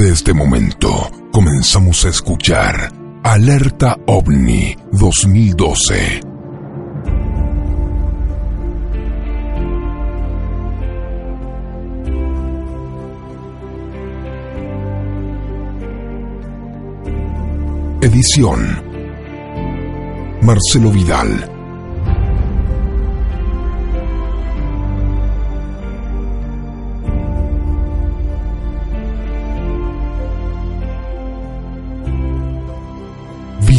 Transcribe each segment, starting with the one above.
de este momento, comenzamos a escuchar Alerta OVNI 2012. Edición Marcelo Vidal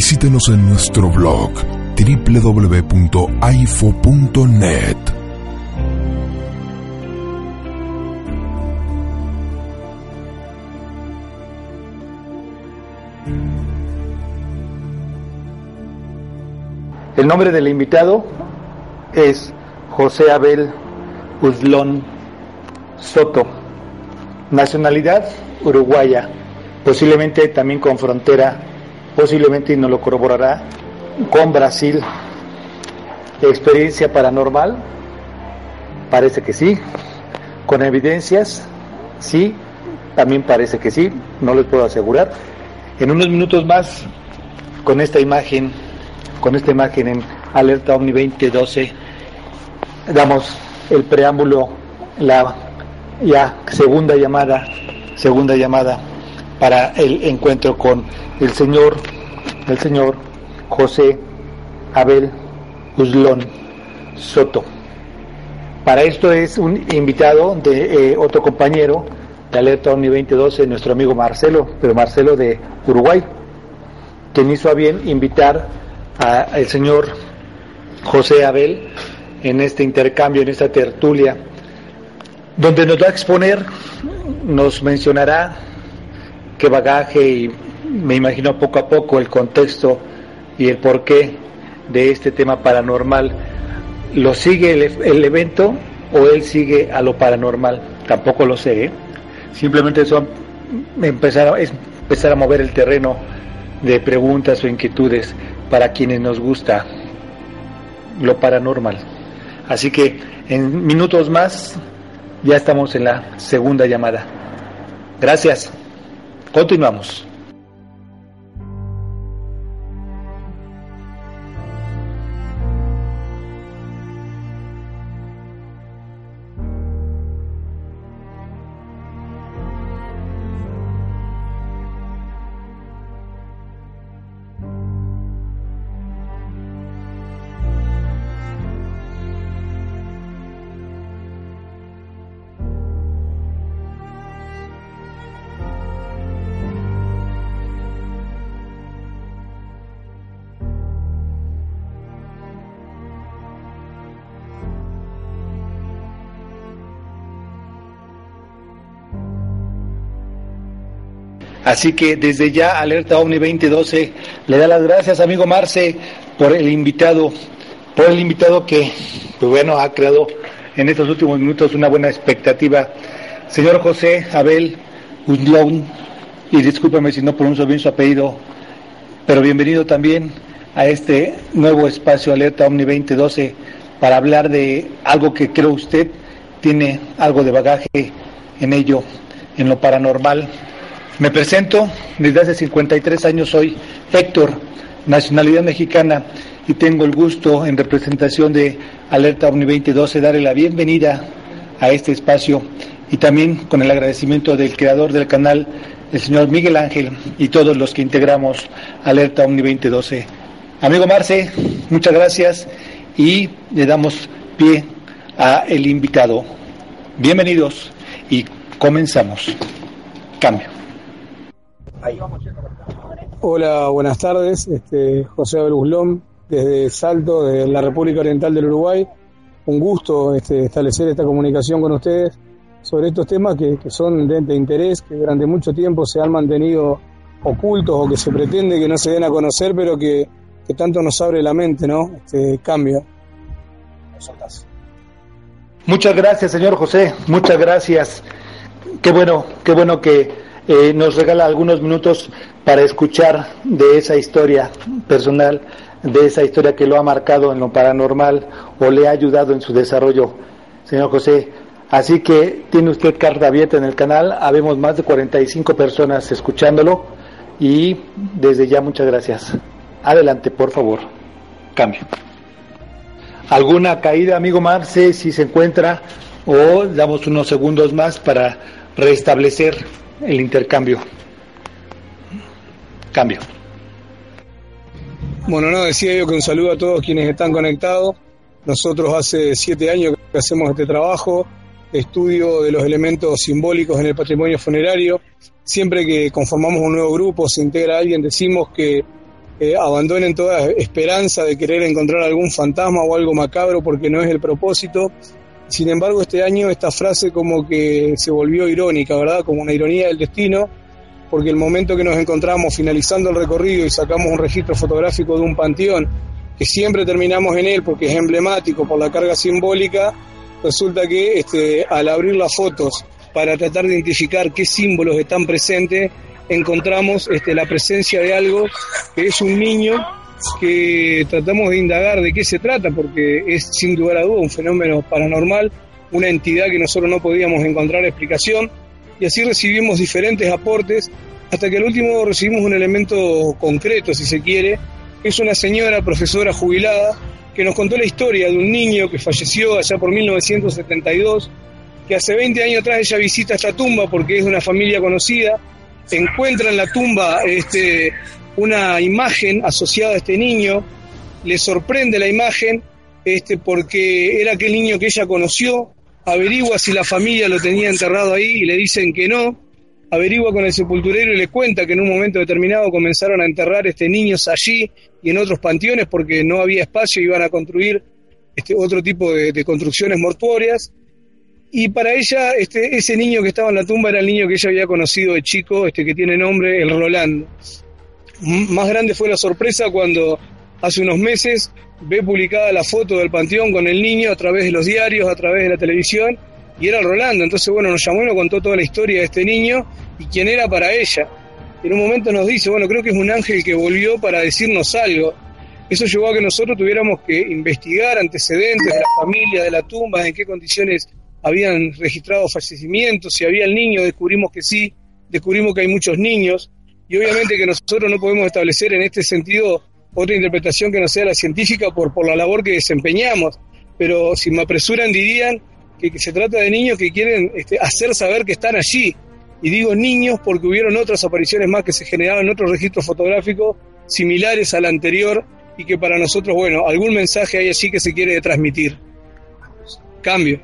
Visítenos en nuestro blog www.aifo.net. El nombre del invitado es José Abel Uzlón Soto. Nacionalidad uruguaya, posiblemente también con frontera, posiblemente y nos lo corroborará, con Brasil. Experiencia paranormal, parece que sí. Con evidencias, sí, también parece que sí, no les puedo asegurar. En unos minutos más, con esta imagen con esta imagen en Alerta Omni 2012 damos el preámbulo, la ya segunda llamada, segunda llamada para el encuentro con el señor, el señor José Abel Uslón Soto. Para esto es un invitado de eh, otro compañero de Alerta Omni 2012, nuestro amigo Marcelo, pero Marcelo de Uruguay, quien hizo a bien invitar al señor José Abel en este intercambio, en esta tertulia, donde nos va a exponer, nos mencionará qué bagaje y me imagino poco a poco el contexto y el porqué de este tema paranormal. ¿Lo sigue el, evento o él sigue a lo paranormal? Tampoco lo sé. ¿eh? Simplemente eso empezar, es empezar a mover el terreno de preguntas o inquietudes para quienes nos gusta lo paranormal. Así que en minutos más ya estamos en la segunda llamada. Gracias. Continuamos. Así que desde ya Alerta OVNI 2012 le da las gracias, amigo Marce, por el invitado, por el invitado que, pues bueno, ha creado en estos últimos minutos una buena expectativa. Señor José Abel Undlón, y discúlpeme si no pronuncio bien su apellido, pero bienvenido también a este nuevo espacio Alerta OVNI 2012 para hablar de algo que creo usted tiene algo de bagaje en ello, en lo paranormal me presento, desde hace 53 años soy Héctor, nacionalidad mexicana, y tengo el gusto, en representación de Alerta Omni 2012, darle la bienvenida a este espacio y también con el agradecimiento del creador del canal, el señor Miguel Ángel, y todos los que integramos Alerta Omni 2012. Amigo Marce, muchas gracias y le damos pie a el invitado. Bienvenidos y comenzamos. Cambio. Hola, buenas tardes. Este, José Abel Buslón, desde Salto, de la República Oriental del Uruguay. Un gusto este, establecer esta comunicación con ustedes sobre estos temas que, son de, interés, que durante mucho tiempo se han mantenido ocultos o que se pretende que no se den a conocer, pero que, tanto nos abre la mente, ¿no? Este cambio. Muchas gracias, señor José. Muchas gracias. Qué bueno, qué bueno que eh, nos regala algunos minutos para escuchar de esa historia personal, de esa historia que lo ha marcado en lo paranormal o le ha ayudado en su desarrollo, señor José. Así que tiene usted carta abierta en el canal, habemos más de 45 personas escuchándolo y desde ya muchas gracias. Adelante, por favor. Cambio. ¿Alguna caída, amigo Marce, si se encuentra? O damos unos segundos más para restablecer el intercambio. Cambio. Bueno, no, decía yo que un saludo a todos quienes están conectados. Nosotros hace siete años que hacemos este trabajo, estudio de los elementos simbólicos en el patrimonio funerario. Siempre que conformamos un nuevo grupo, se integra alguien, decimos que eh, abandonen toda esperanza de querer encontrar algún fantasma o algo macabro porque no es el propósito. Sin embargo, este año esta frase como que se volvió irónica, ¿verdad? Como una ironía del destino, porque el momento que nos encontramos finalizando el recorrido y sacamos un registro fotográfico de un panteón, que siempre terminamos en él porque es emblemático por la carga simbólica, resulta que este, al abrir las fotos para tratar de identificar qué símbolos están presentes, encontramos este, la presencia de algo que es un niño que tratamos de indagar de qué se trata, porque es sin lugar a duda un fenómeno paranormal, una entidad que nosotros no podíamos encontrar explicación, y así recibimos diferentes aportes, hasta que al último recibimos un elemento concreto, si se quiere, que es una señora profesora jubilada que nos contó la historia de un niño que falleció allá por 1972, que hace 20 años atrás ella visita esta tumba porque es de una familia conocida, encuentra en la tumba este, una imagen asociada a este niño, le sorprende la imagen este, porque era aquel niño que ella conoció, averigua si la familia lo tenía enterrado ahí y le dicen que no, averigua con el sepulturero y le cuenta que en un momento determinado comenzaron a enterrar este niños allí y en otros panteones porque no había espacio iban a construir este, otro tipo de, de construcciones mortuorias. Y para ella, este, ese niño que estaba en la tumba era el niño que ella había conocido de chico, este, que tiene nombre el Rolando. Más grande fue la sorpresa cuando hace unos meses ve publicada la foto del panteón con el niño a través de los diarios, a través de la televisión, y era Rolando. Entonces, bueno, nos llamó y nos contó toda la historia de este niño y quién era para ella. En un momento nos dice, bueno, creo que es un ángel que volvió para decirnos algo. Eso llevó a que nosotros tuviéramos que investigar antecedentes de la familia, de la tumba, en qué condiciones habían registrado fallecimientos, si había el niño, descubrimos que sí, descubrimos que hay muchos niños, y obviamente que nosotros no podemos establecer en este sentido otra interpretación que no sea la científica por, por la labor que desempeñamos, pero si me apresuran dirían que, se trata de niños que quieren este, hacer saber que están allí, y digo niños porque hubieron otras apariciones más que se generaron en otros registros fotográficos similares al anterior y que para nosotros, bueno, algún mensaje hay allí que se quiere transmitir. Cambio.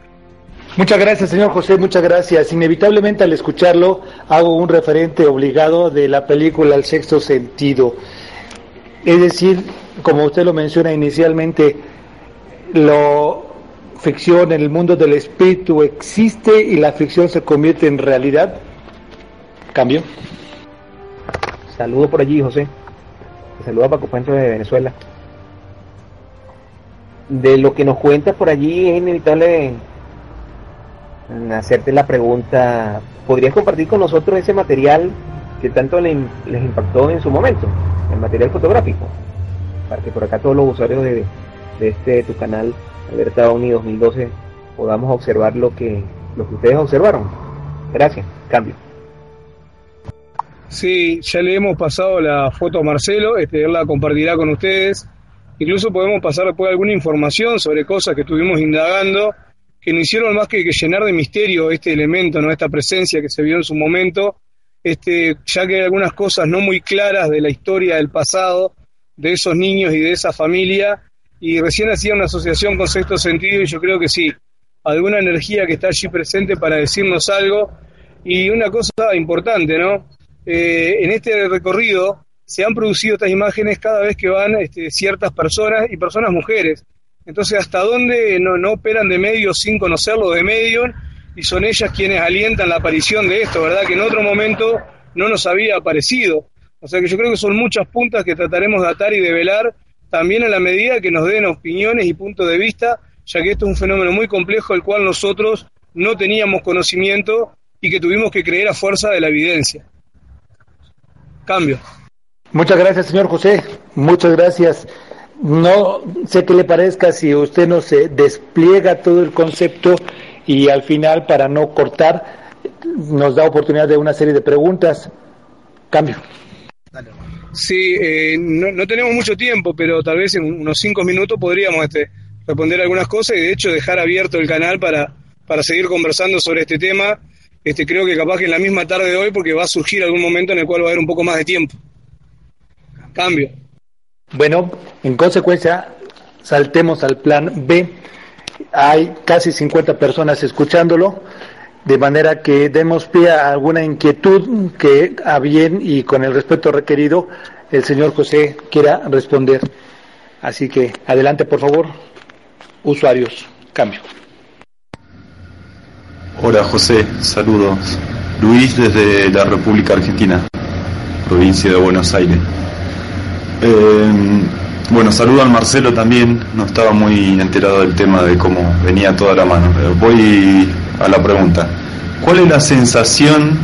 Muchas gracias, señor José, muchas gracias. Inevitablemente al escucharlo hago un referente obligado de la película El sexto sentido. Es decir, como usted lo menciona inicialmente, la ficción en el mundo del espíritu existe y la ficción se convierte en realidad. Cambio. Saludo por allí, José. Saludo a Paco Pancho de Venezuela. De lo que nos cuentas por allí es inevitable hacerte la pregunta, ¿podrías compartir con nosotros ese material que tanto les, impactó en su momento, el material fotográfico? Para que por acá todos los usuarios de, este tu canal, Alerta ONI 2012, podamos observar lo que, lo que ustedes observaron. Gracias, cambio. Sí, ya le hemos pasado la foto a Marcelo, este, él la compartirá con ustedes. Incluso podemos pasar después alguna información sobre cosas que estuvimos indagando que no hicieron más que, llenar de misterio este elemento, ¿no? esta presencia que se vio en su momento, este, ya que hay algunas cosas no muy claras de la historia del pasado de esos niños y de esa familia, y recién hacía una asociación con sexto sentido y yo creo que sí, alguna energía que está allí presente para decirnos algo, Y una cosa importante, ¿no? Eh, en este recorrido se han producido estas imágenes cada vez que van este, ciertas personas y personas mujeres. Entonces, ¿hasta dónde no, no operan de medio sin conocerlo de medio? Y son ellas quienes alientan la aparición de esto, ¿verdad? Que en otro momento no nos había aparecido. O sea que yo creo que son muchas puntas que trataremos de atar y de velar, también en la medida que nos den opiniones y puntos de vista, ya que esto es un fenómeno muy complejo, el cual nosotros no teníamos conocimiento y que tuvimos que creer a fuerza de la evidencia. Cambio. Muchas gracias, señor José. Muchas gracias. No sé qué le parezca si usted nos despliega todo el concepto y al final, para no cortar, nos da oportunidad de una serie de preguntas. Cambio. Sí, eh, no, tenemos mucho tiempo, pero tal vez en unos cinco minutos podríamos este, responder algunas cosas y de hecho dejar abierto el canal para, para seguir conversando sobre este tema. Este, creo que capaz que en la misma tarde de hoy, porque va a surgir algún momento en el cual va a haber un poco más de tiempo. Cambio. Bueno, en consecuencia, saltemos al plan B. Hay casi 50 personas escuchándolo, de manera que demos pie a alguna inquietud que a bien y con el respeto requerido el señor José quiera responder. Así que adelante, por favor, usuarios. Cambio. Hola José, saludos. Luis desde la República Argentina, provincia de Buenos Aires. Eh, bueno, saludo al Marcelo también, no estaba muy enterado del tema de cómo venía toda la mano. voy a la pregunta. ¿Cuál es la sensación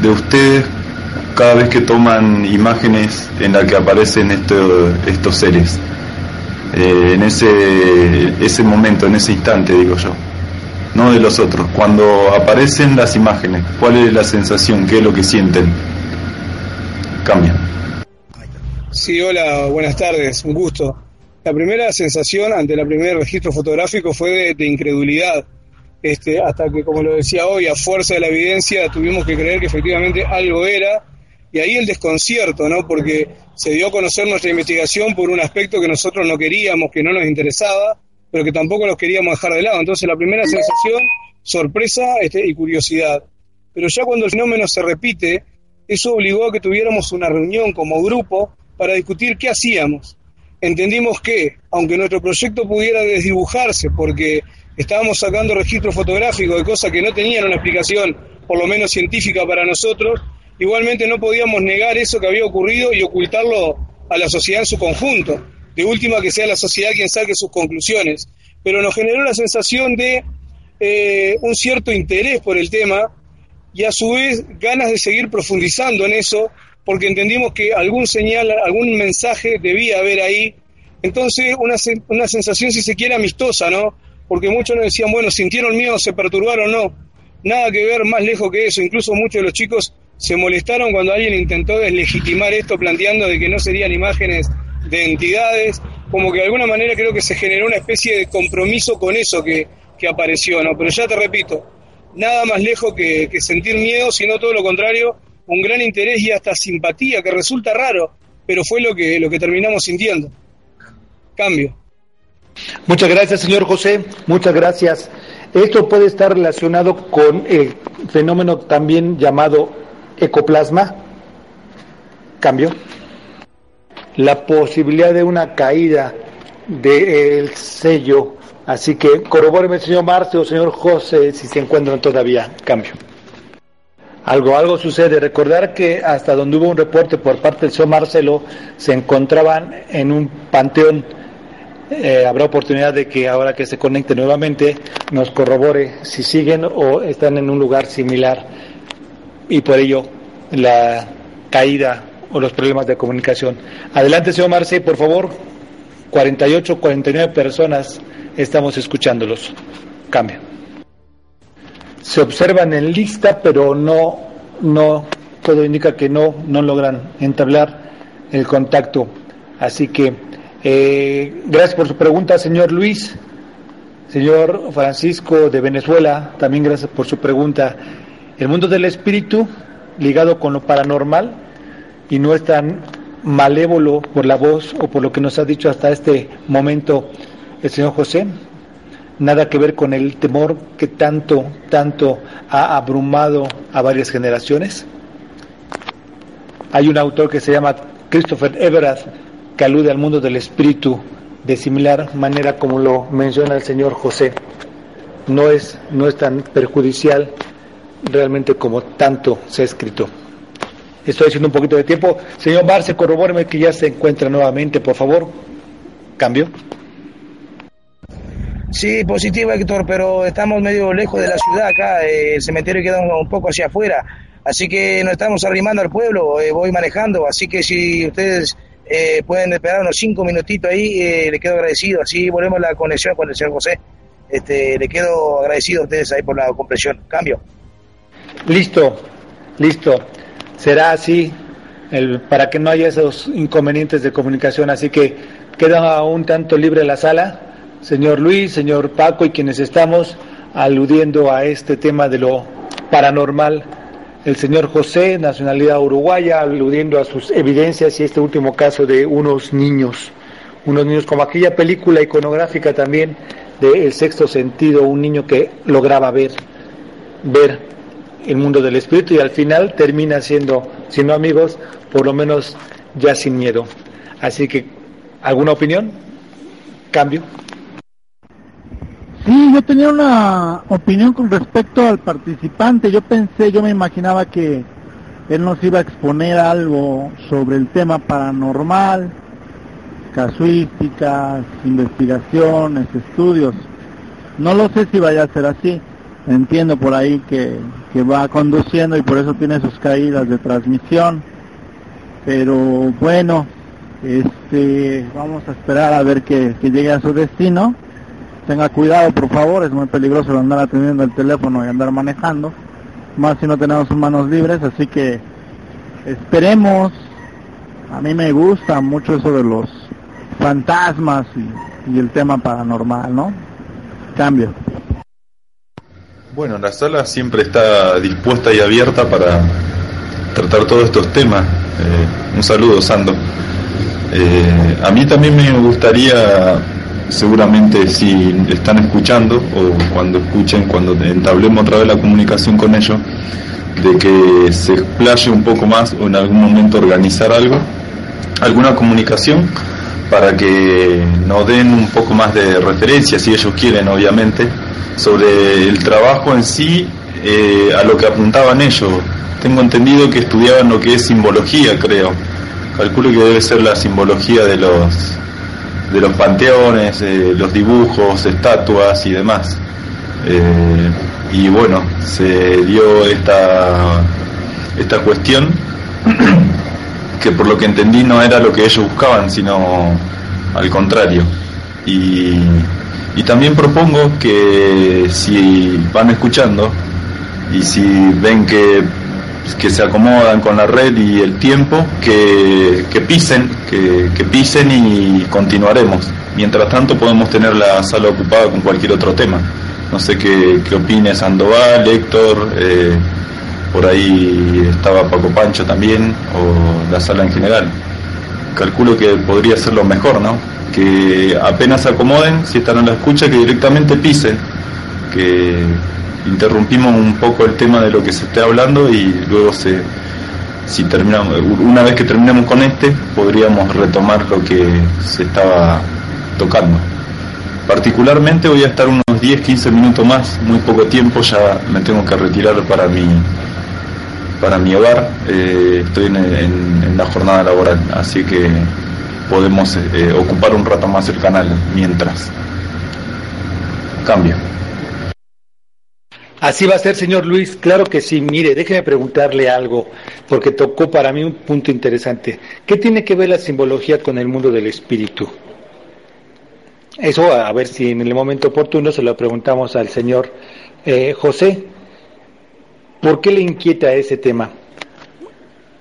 de ustedes cada vez que toman imágenes en las que aparecen estos seres? Eh, en ese, ese momento, en ese instante, digo yo no de los otros. Cuando aparecen las imágenes, ¿cuál es la sensación? ¿Qué es lo que sienten? Cambia. Sí, hola, buenas tardes, un gusto. La primera sensación ante el primer registro fotográfico fue de, incredulidad, este, hasta que, como lo decía hoy, a fuerza de la evidencia tuvimos que creer que efectivamente algo era, y ahí el desconcierto, ¿no? Porque se dio a conocer nuestra investigación por un aspecto que nosotros no queríamos, que no nos interesaba, pero que tampoco los queríamos dejar de lado. Entonces la primera sensación, sorpresa este, y curiosidad. Pero ya cuando el fenómeno se repite, eso obligó a que tuviéramos una reunión como grupo para discutir qué hacíamos. Entendimos que, aunque nuestro proyecto pudiera desdibujarse porque estábamos sacando registros fotográficos de cosas que no tenían una explicación, por lo menos científica para nosotros, igualmente no podíamos negar eso que había ocurrido y ocultarlo a la sociedad en su conjunto de última que sea la sociedad quien saque sus conclusiones, pero nos generó la sensación de eh, un cierto interés por el tema y a su vez ganas de seguir profundizando en eso, porque entendimos que algún señal, algún mensaje debía haber ahí. Entonces, una, una sensación, si se quiere, amistosa, ¿no? Porque muchos nos decían, bueno, sintieron miedo, se perturbaron, no. Nada que ver más lejos que eso. Incluso muchos de los chicos se molestaron cuando alguien intentó deslegitimar esto planteando de que no serían imágenes de entidades, como que de alguna manera creo que se generó una especie de compromiso con eso que, apareció, ¿no? Pero ya te repito, nada más lejos que, sentir miedo, sino todo lo contrario, un gran interés y hasta simpatía, que resulta raro, pero fue lo que, lo que terminamos sintiendo. Cambio. Muchas gracias, señor José. Muchas gracias. Esto puede estar relacionado con el fenómeno también llamado ecoplasma. Cambio la posibilidad de una caída del sello. Así que corrobóreme, señor Marce o señor José, si se encuentran todavía. Cambio. Algo, algo sucede. Recordar que hasta donde hubo un reporte por parte del señor Marcelo, se encontraban en un panteón. Eh, habrá oportunidad de que ahora que se conecte nuevamente nos corrobore si siguen o están en un lugar similar y por ello la caída o los problemas de comunicación. Adelante, señor Marce, por favor. 48, 49 personas estamos escuchándolos. Cambio. Se observan en lista, pero no, no, todo indica que no, no logran entablar el contacto. Así que, eh, gracias por su pregunta, señor Luis. Señor Francisco de Venezuela, también gracias por su pregunta. El mundo del espíritu, ligado con lo paranormal, y no es tan malévolo por la voz o por lo que nos ha dicho hasta este momento el señor José. Nada que ver con el temor que tanto, tanto ha abrumado a varias generaciones. Hay un autor que se llama Christopher Everett que alude al mundo del espíritu de similar manera como lo menciona el señor José. No es, no es tan perjudicial realmente como tanto se ha escrito. Estoy haciendo un poquito de tiempo. Señor Barce, corrobóreme que ya se encuentra nuevamente, por favor. Cambio. Sí, positivo, Héctor, pero estamos medio lejos de la ciudad acá. Eh, el cementerio queda un, poco hacia afuera. Así que nos estamos arrimando al pueblo. Eh, voy manejando. Así que si ustedes eh, pueden esperar unos cinco minutitos ahí, le quedo agradecido. Así volvemos la conexión con el señor José. Este, le quedo agradecido a ustedes ahí por la comprensión. Cambio. Listo, listo. Será así el, para que no haya esos inconvenientes de comunicación. Así que queda un tanto libre la sala señor Luis, señor Paco y quienes estamos aludiendo a este tema de lo paranormal. El señor José, nacionalidad uruguaya, aludiendo a sus evidencias y este último caso de unos niños, unos niños como aquella película iconográfica también de El sexto sentido, un niño que lograba ver, ver el mundo del espíritu y al final termina siendo, si no amigos, por lo menos ya sin miedo. Así que, ¿alguna opinión? ¿Cambio? Sí, yo tenía una opinión con respecto al participante. Yo pensé, yo me imaginaba que él nos iba a exponer algo sobre el tema paranormal, casuísticas, investigaciones, estudios. No lo sé si vaya a ser así. Entiendo por ahí que, que va conduciendo y por eso tiene sus caídas de transmisión. Pero bueno, este, vamos a esperar a ver que, que llegue a su destino tenga cuidado por favor, es muy peligroso andar atendiendo el teléfono y andar manejando, más si no tenemos manos libres, así que esperemos, a mí me gusta mucho eso de los fantasmas y, el tema paranormal, ¿no? Cambio. Bueno, la sala siempre está dispuesta y abierta para tratar todos estos temas. Eh, un saludo, Sando. Eh, a mí también me gustaría seguramente si están escuchando o cuando escuchen, cuando entablemos otra vez la comunicación con ellos, de que se explaye un poco más o en algún momento organizar algo, alguna comunicación para que nos den un poco más de referencia, si ellos quieren, obviamente, sobre el trabajo en sí, eh, a lo que apuntaban ellos. Tengo entendido que estudiaban lo que es simbología, creo. Calculo que debe ser la simbología de los de los panteones, los dibujos, estatuas y demás. Eh, y bueno, se dio esta, esta cuestión que por lo que entendí no era lo que ellos buscaban, sino al contrario. Y, y también propongo que si van escuchando y si ven que que se acomodan con la red y el tiempo, que, pisen, que, pisen y continuaremos. Mientras tanto podemos tener la sala ocupada con cualquier otro tema. No sé qué, qué opine Sandoval, Héctor, eh, por ahí estaba Paco Pancho también, o la sala en general. Calculo que podría ser lo mejor, ¿no? Que apenas se acomoden, si están en la escucha, que directamente pisen, que, interrumpimos un poco el tema de lo que se esté hablando y luego se si terminamos una vez que terminemos con este podríamos retomar lo que se estaba tocando. Particularmente voy a estar unos 10 15 minutos más muy poco tiempo ya me tengo que retirar para mi para mi hogar. Eh, estoy en, la jornada laboral así que podemos eh, ocupar un rato más el canal mientras. Cambio Así va a ser, señor Luis. Claro que sí. Mire, déjeme preguntarle algo, porque tocó para mí un punto interesante. ¿Qué tiene que ver la simbología con el mundo del espíritu? Eso, a ver si en el momento oportuno se lo preguntamos al señor eh, José. ¿Por qué le inquieta ese tema?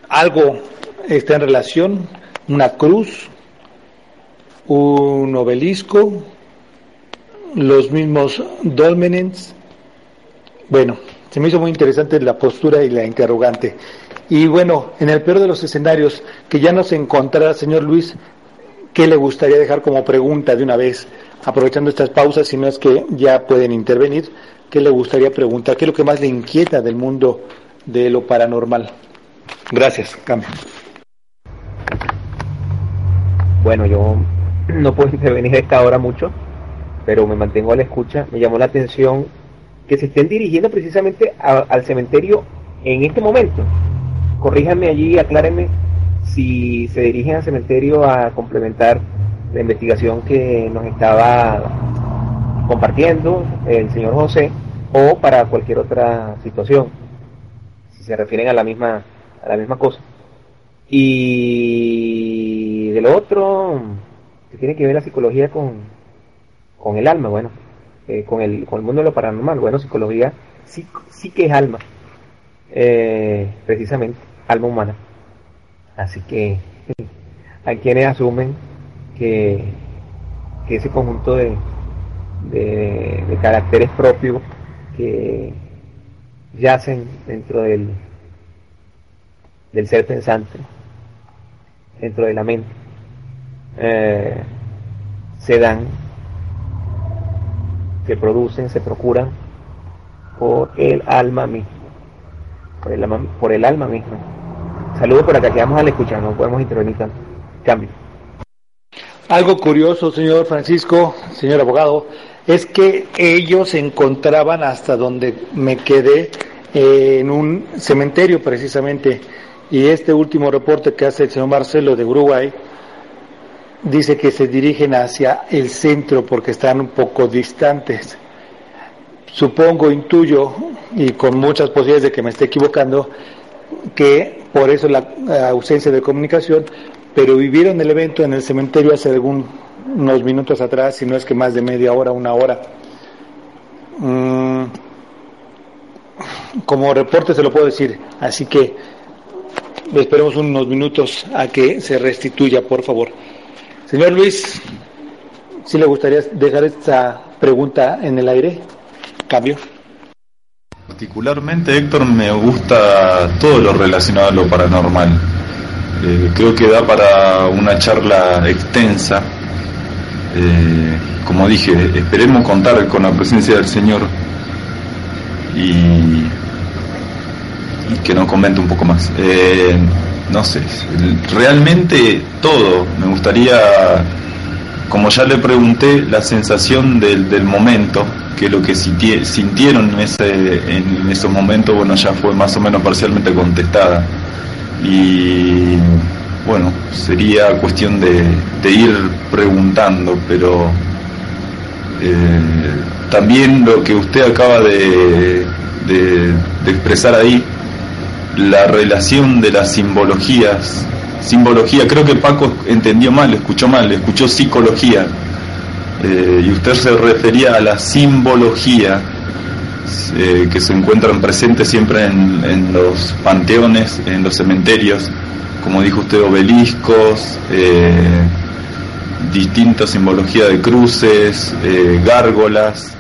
¿Algo está en relación? ¿Una cruz? ¿Un obelisco? ¿Los mismos dolmenens? Bueno, se me hizo muy interesante la postura y la interrogante. Y bueno, en el peor de los escenarios, que ya no se encontrara, señor Luis, ¿qué le gustaría dejar como pregunta de una vez aprovechando estas pausas, si no es que ya pueden intervenir, ¿qué le gustaría preguntar? ¿Qué es lo que más le inquieta del mundo de lo paranormal? Gracias, cambio. Bueno, yo no puedo intervenir a esta hora mucho, pero me mantengo a la escucha. Me llamó la atención que se estén dirigiendo precisamente al cementerio en este momento. Corríjanme allí, aclárenme si se dirigen al cementerio a complementar la investigación que nos estaba compartiendo el señor José o para cualquier otra situación, si se refieren a la misma, a la misma cosa. Y de lo otro, que tiene que ver la psicología con, con el alma, bueno, eh, con, el, con el mundo de lo paranormal, bueno, psicología sí, sí que es alma, eh, precisamente, alma humana. Así que hay quienes asumen que, que ese conjunto de, de, caracteres propios que yacen dentro del, del ser pensante, dentro de la mente, eh, se dan, se producen, se procuran por el alma misma, por el alma, por el alma misma. Saludos por acá, quedamos al escuchar, no podemos intervenir tanto. Cambio. Algo curioso, señor Francisco, señor abogado, es que ellos se encontraban hasta donde me quedé eh, en un cementerio precisamente y este último reporte que hace el señor Marcelo de Uruguay dice que se dirigen hacia el centro porque están un poco distantes. Supongo, intuyo, y con muchas posibilidades de que me esté equivocando, que por eso la ausencia de comunicación, pero vivieron el evento en el cementerio hace algunos minutos atrás, si no es que más de media hora, una hora. Mm, como reporte se lo puedo decir, así que esperemos unos minutos a que se restituya, por favor. Señor Luis, si le gustaría dejar esta pregunta en el aire, cambio. Particularmente, Héctor, me gusta todo lo relacionado a lo paranormal. Eh, creo que da para una charla extensa. Eh, como dije, esperemos contar con la presencia del Señor y, que nos comente un poco más. Eh, no sé, realmente todo. Me gustaría, como ya le pregunté, la sensación del, del momento que lo que sintieron en, ese, en esos momentos, bueno, ya fue más o menos parcialmente contestada. Y bueno, sería cuestión de, ir preguntando, pero eh, también lo que usted acaba de, de, expresar ahí, la relación de las simbologías, simbología, creo que Paco entendió mal, escuchó mal, escuchó psicología eh, y usted se refería a la simbología eh, que se encuentran presentes siempre en, los panteones, en los cementerios, como dijo usted, obeliscos, eh, distintas simbologías de cruces, gárgolas,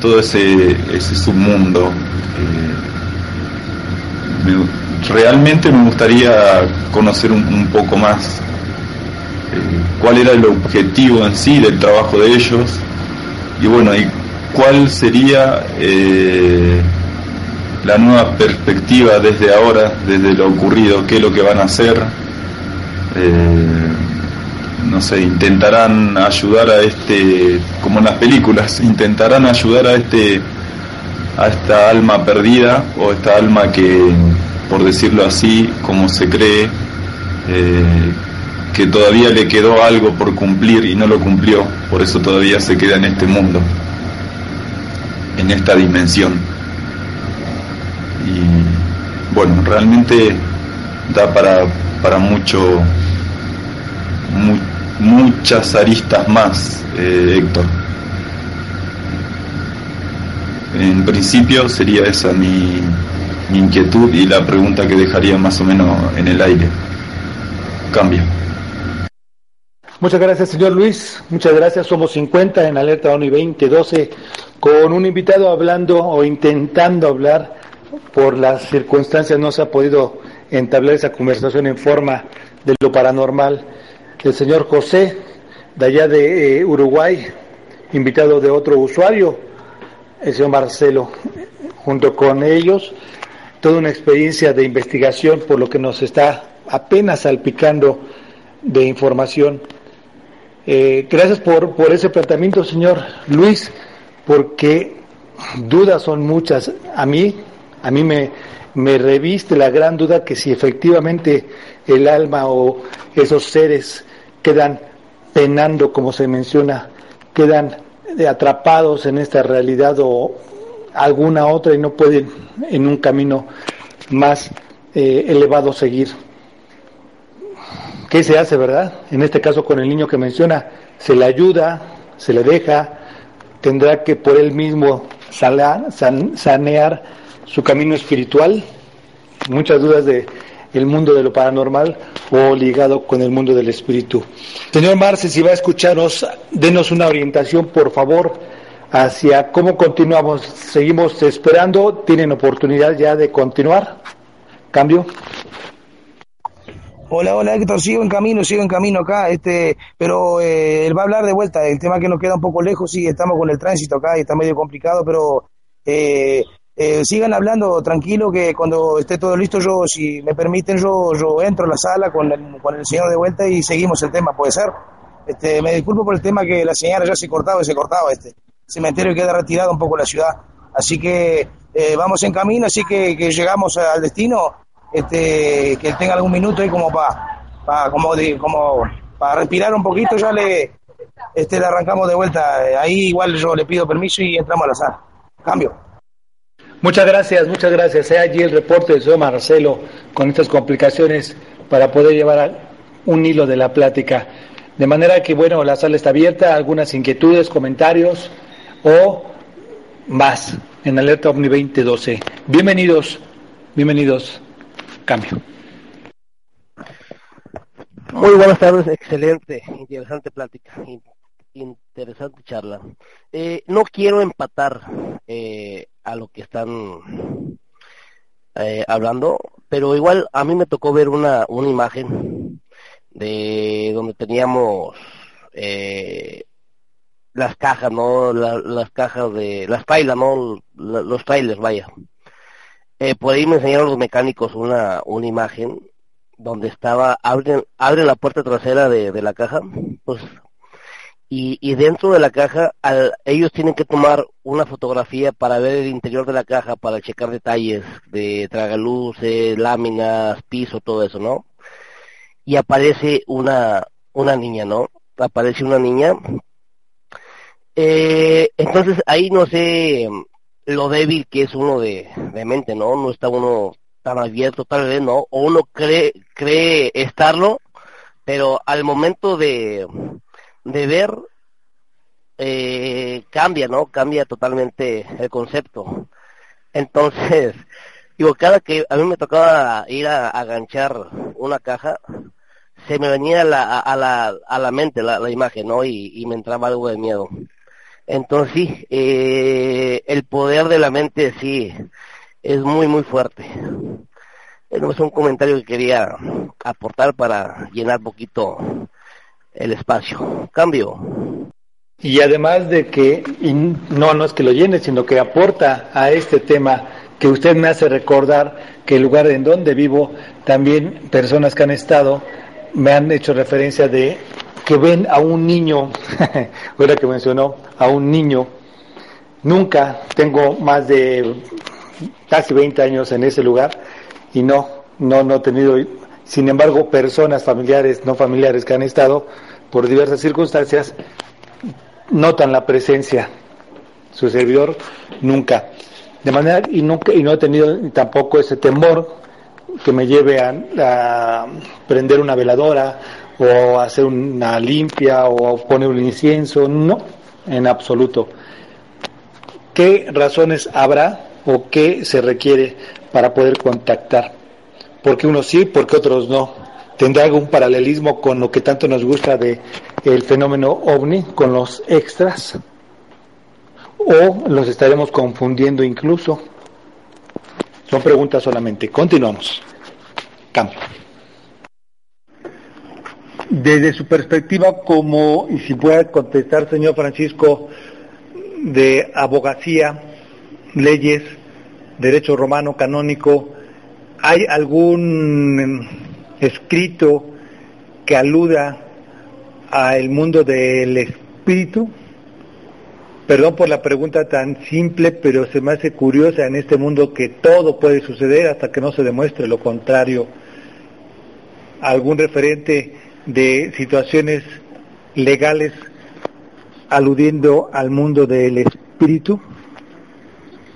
todo ese, ese submundo. Realmente me gustaría conocer un poco más cuál era el objetivo en sí del trabajo de ellos y bueno, y cuál sería eh, la nueva perspectiva desde ahora, desde lo ocurrido, qué es lo que van a hacer. Eh, no sé, intentarán ayudar a este, como en las películas, intentarán ayudar a este, a esta alma perdida o esta alma que, por decirlo así, como se cree, eh, que todavía le quedó algo por cumplir y no lo cumplió, por eso todavía se queda en este mundo, en esta dimensión. Y bueno, realmente da para, para mucho, muchas aristas más, eh, Héctor. En principio sería esa mi, mi inquietud y la pregunta que dejaría más o menos en el aire. Cambio. Muchas gracias, señor Luis. Muchas gracias. Somos 50 en Alerta ONI 2012 con un invitado hablando o intentando hablar. Por las circunstancias no se ha podido entablar esa conversación en forma de lo paranormal. El señor José, de allá de eh, Uruguay, invitado de otro usuario, el señor Marcelo, junto con ellos, toda una experiencia de investigación por lo que nos está apenas salpicando de información. Eh, gracias por, por ese planteamiento, señor Luis, porque dudas son muchas. A mí, a mí me, me reviste la gran duda que si efectivamente el alma o esos seres quedan penando, como se menciona, quedan atrapados en esta realidad o alguna otra y no pueden en un camino más eh, elevado seguir. ¿Qué se hace, verdad? En este caso con el niño que menciona, se le ayuda, se le deja, tendrá que por él mismo sanear su camino espiritual. Muchas dudas de el mundo de lo paranormal o ligado con el mundo del espíritu. Señor Marce, si va a escucharnos, denos una orientación, por favor, hacia cómo continuamos. Seguimos esperando, tienen oportunidad ya de continuar. Cambio. Hola, hola Héctor, sigo en camino, sigo en camino acá, este, pero eh, él va a hablar de vuelta, el tema que nos queda un poco lejos, sí, estamos con el tránsito acá y está medio complicado, pero eh, eh, sigan hablando tranquilo que cuando esté todo listo yo, si me permiten, yo, yo entro a la sala con el, con el señor de vuelta y seguimos el tema, ¿puede ser? Este, me disculpo por el tema que la señora ya se cortaba y se cortaba este cementerio queda retirado un poco la ciudad, así que eh, vamos en camino, así que, que llegamos al destino, este, que tenga algún minuto ahí como para pa, como como para respirar un poquito, ya le este le arrancamos de vuelta, ahí igual yo le pido permiso y entramos a la sala. Cambio. Muchas gracias, muchas gracias. He allí el reporte del señor Marcelo con estas complicaciones para poder llevar un hilo de la plática. De manera que, bueno, la sala está abierta, algunas inquietudes, comentarios o más en Alerta OVNI 2012. Bienvenidos, bienvenidos. Cambio. Muy buenas tardes, excelente, interesante plática, interesante charla. Eh, no quiero empatar eh, a lo que están eh, hablando, pero igual a mí me tocó ver una, una imagen de donde teníamos eh, las cajas, ¿no? las cajas de, las pailas, ¿no? los trailers, vaya. Eh, por ahí me enseñaron los mecánicos una, una imagen donde estaba, abren, abre la puerta trasera de, de la caja, pues y, y dentro de la caja al, ellos tienen que tomar una fotografía para ver el interior de la caja, para checar detalles de tragaluces, láminas, piso, todo eso, ¿no? Y aparece una, una niña, ¿no? Aparece una niña. Eh, entonces ahí no sé lo débil que es uno de, de mente, ¿no? No está uno tan abierto, tal vez, ¿no? O uno cree, cree estarlo, pero al momento de, de ver eh, cambia, ¿no? Cambia totalmente el concepto. Entonces, digo, cada que a mí me tocaba ir a, aganchar una caja, se me venía a la, a la, a la mente la, imagen, ¿no? Y, me entraba algo de miedo. Entonces, sí, eh, el poder de la mente sí es muy, muy fuerte. Es un comentario que quería aportar para llenar poquito el espacio. Cambio. Y además de que, no, no es que lo llene, sino que aporta a este tema que usted me hace recordar que el lugar en donde vivo, también personas que han estado me han hecho referencia de que ven a un niño, ahora que mencionó, a un niño, nunca tengo más de casi 20 años en ese lugar y no, no, no he tenido sin embargo, personas familiares, no familiares que han estado por diversas circunstancias, notan la presencia. Su servidor nunca. De manera, y, nunca, y no he tenido tampoco ese temor que me lleve a, a prender una veladora o hacer una limpia o poner un incienso. No, en absoluto. ¿Qué razones habrá o qué se requiere para poder contactar? Porque unos sí, porque otros no. ¿Tendrá algún paralelismo con lo que tanto nos gusta de el fenómeno ovni, con los extras? ¿O los estaremos confundiendo incluso? Son preguntas solamente. Continuamos. Cambio. desde su perspectiva como, y si puede contestar, señor Francisco, de abogacía, leyes, derecho romano canónico, ¿hay algún escrito que aluda al mundo del espíritu? Perdón por la pregunta tan simple, pero se me hace curiosa en este mundo que todo puede suceder hasta que no se demuestre lo contrario. ¿Algún referente de situaciones legales aludiendo al mundo del espíritu?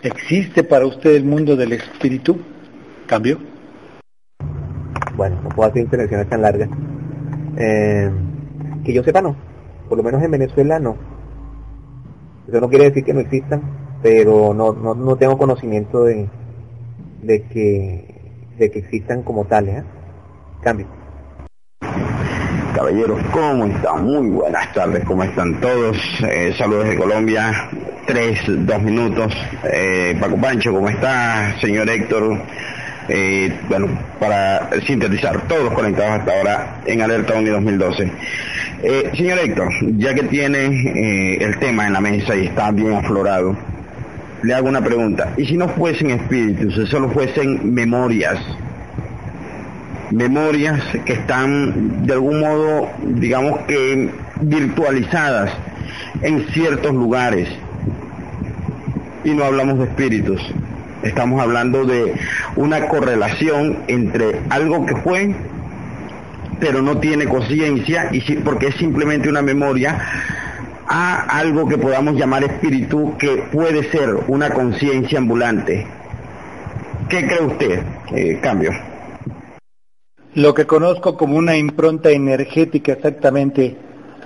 ¿Existe para usted el mundo del espíritu? ¿Cambio? Bueno, no puedo hacer intervenciones tan largas. Eh, que yo sepa no. Por lo menos en Venezuela no. Eso no quiere decir que no existan, pero no, no, no tengo conocimiento de, de que de que existan como tales. ¿eh? Cambio. Caballeros, ¿cómo están? Muy buenas tardes, ¿cómo están todos? Eh, saludos de Colombia, tres, dos minutos. Eh, Paco Pancho, ¿cómo está? Señor Héctor, eh, bueno, para sintetizar, todos conectados hasta ahora en Alerta Uni 2012. Eh, señor Héctor, ya que tiene eh, el tema en la mesa y está bien aflorado, le hago una pregunta. ¿Y si no fuesen espíritus, si solo fuesen memorias? memorias que están de algún modo, digamos que virtualizadas en ciertos lugares. Y no hablamos de espíritus, estamos hablando de una correlación entre algo que fue, pero no tiene conciencia, y porque es simplemente una memoria, a algo que podamos llamar espíritu, que puede ser una conciencia ambulante. ¿Qué cree usted? Eh, cambio lo que conozco como una impronta energética exactamente,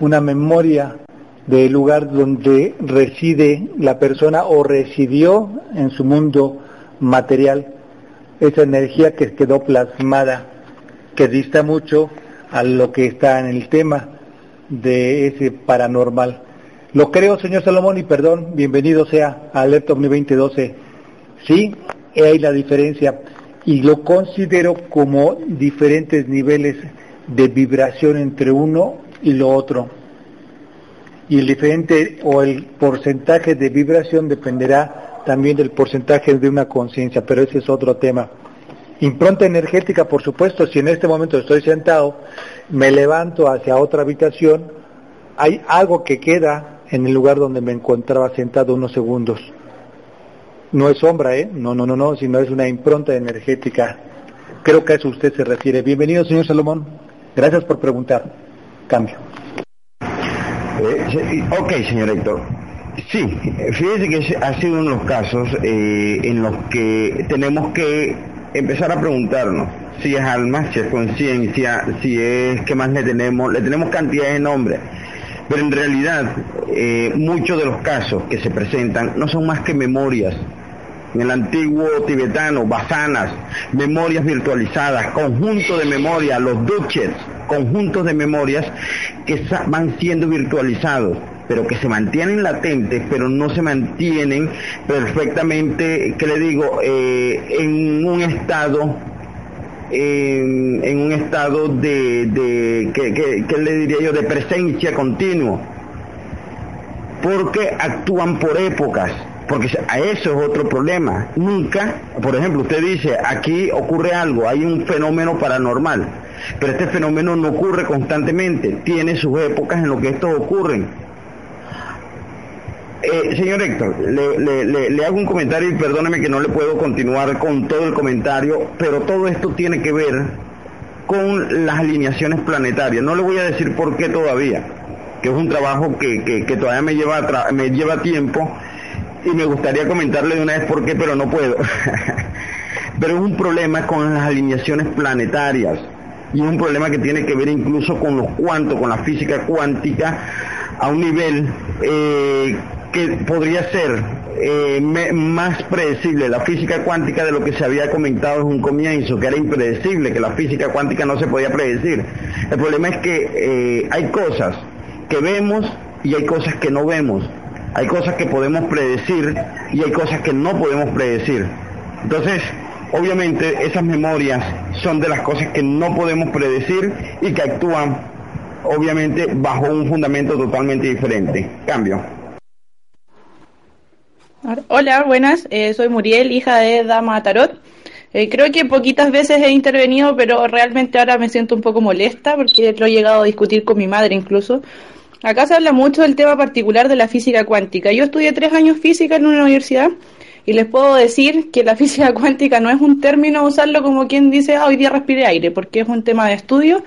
una memoria del lugar donde reside la persona o residió en su mundo material, esa energía que quedó plasmada, que dista mucho a lo que está en el tema de ese paranormal. Lo creo, señor Salomón, y perdón, bienvenido sea a Alerta Omni 2012. Sí, hay la diferencia y lo considero como diferentes niveles de vibración entre uno y lo otro. Y el diferente o el porcentaje de vibración dependerá también del porcentaje de una conciencia, pero ese es otro tema. Impronta energética, por supuesto, si en este momento estoy sentado, me levanto hacia otra habitación, hay algo que queda en el lugar donde me encontraba sentado unos segundos no es sombra, ¿eh? No, no, no, no, sino es una impronta energética. Creo que a eso usted se refiere. Bienvenido, señor Salomón. Gracias por preguntar. Cambio. Eh, ok, señor Héctor. Sí, fíjese que ha sido uno de los casos eh, en los que tenemos que empezar a preguntarnos si es alma, si es conciencia, si es qué más le tenemos, le tenemos cantidad de nombres. Pero en realidad, eh, muchos de los casos que se presentan no son más que memorias en el antiguo tibetano, basanas, memorias virtualizadas, conjuntos de memorias, los duches, conjuntos de memorias que van siendo virtualizados pero que se mantienen latentes, pero no se mantienen perfectamente, que le digo, eh, en un estado, en, un estado de, de le diría yo, de presencia continua, porque actúan por épocas porque a eso es otro problema. Nunca, por ejemplo, usted dice, aquí ocurre algo, hay un fenómeno paranormal, pero este fenómeno no ocurre constantemente, tiene sus épocas en lo que estos ocurren. Eh, señor Héctor, le, hago un comentario y perdóneme que no le puedo continuar con todo el comentario, pero todo esto tiene que ver con las alineaciones planetarias. No le voy a decir por qué todavía, que es un trabajo que, que, todavía me lleva, me lleva tiempo y me gustaría comentarle de una vez por qué, pero no puedo. pero es un problema con las alineaciones planetarias y es un problema que tiene que ver incluso con los cuantos, con la física cuántica a un nivel eh, que podría ser eh, más predecible la física cuántica de lo que se había comentado en un comienzo, que era impredecible, que la física cuántica no se podía predecir. El problema es que eh, hay cosas que vemos y hay cosas que no vemos. Hay cosas que podemos predecir y hay cosas que no podemos predecir. Entonces, obviamente esas memorias son de las cosas que no podemos predecir y que actúan obviamente bajo un fundamento totalmente diferente. Cambio. Hola, buenas. Eh, soy Muriel, hija de Dama Tarot. Eh, creo que poquitas veces he intervenido, pero realmente ahora me siento un poco molesta porque lo he llegado a discutir con mi madre incluso. Acá se habla mucho del tema particular de la física cuántica. Yo estudié tres años física en una universidad y les puedo decir que la física cuántica no es un término usarlo como quien dice ah, hoy día respire aire, porque es un tema de estudio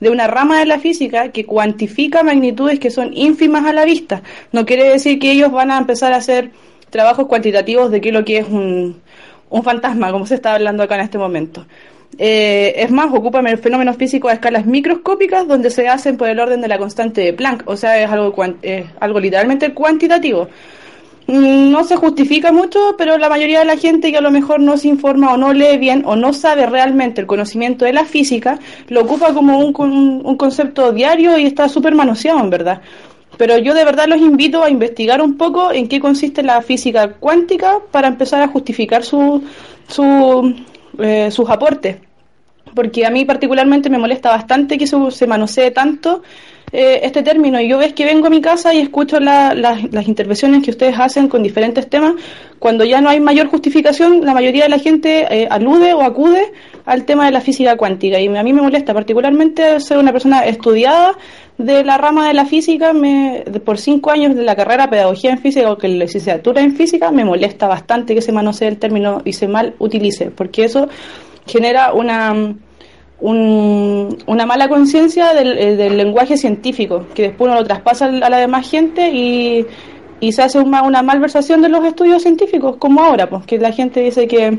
de una rama de la física que cuantifica magnitudes que son ínfimas a la vista. No quiere decir que ellos van a empezar a hacer trabajos cuantitativos de qué es lo que es un, un fantasma, como se está hablando acá en este momento. Eh, es más, ocupa fenómenos físicos a escalas microscópicas donde se hacen por el orden de la constante de Planck, o sea, es algo, algo literalmente cuantitativo. Mm, no se justifica mucho, pero la mayoría de la gente que a lo mejor no se informa o no lee bien o no sabe realmente el conocimiento de la física, lo ocupa como un, un concepto diario y está súper manoseado, en verdad. Pero yo de verdad los invito a investigar un poco en qué consiste la física cuántica para empezar a justificar su, su, eh, sus aportes. Porque a mí particularmente me molesta bastante que se, se manosee tanto eh, este término. Y yo ves que vengo a mi casa y escucho las intervenciones que ustedes hacen con diferentes temas. Cuando ya no hay mayor justificación, la mayoría de la gente eh, alude o acude al tema de la física cuántica. Y a mí me molesta particularmente ser una persona estudiada de la rama de la física, me, por cinco años de la carrera pedagogía en física o que la licenciatura en física, me molesta bastante que se manosee el término y se mal utilice, porque eso genera una, una mala conciencia eh, del, lenguaje científico, que después uno lo traspasa a la demás gente y, y se hace una, una malversación de los estudios científicos, como ahora, pues que la gente dice que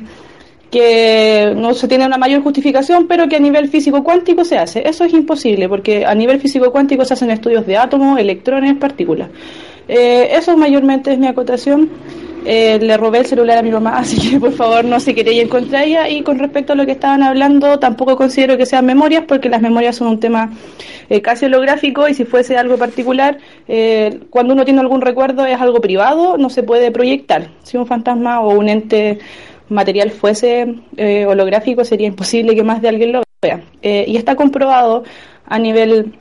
que no se tiene una mayor justificación, pero que a nivel físico cuántico se hace. Eso es imposible, porque a nivel físico cuántico se hacen estudios de átomos, electrones, partículas. Eh, eso mayormente es mi acotación. Eh, le robé el celular a mi mamá, así que por favor no se ir contra ella. Y con respecto a lo que estaban hablando, tampoco considero que sean memorias, porque las memorias son un tema eh, casi holográfico y si fuese algo particular, eh, cuando uno tiene algún recuerdo es algo privado, no se puede proyectar. Si un fantasma o un ente material fuese eh, holográfico, sería imposible que más de alguien lo vea. Eh, y está comprobado a nivel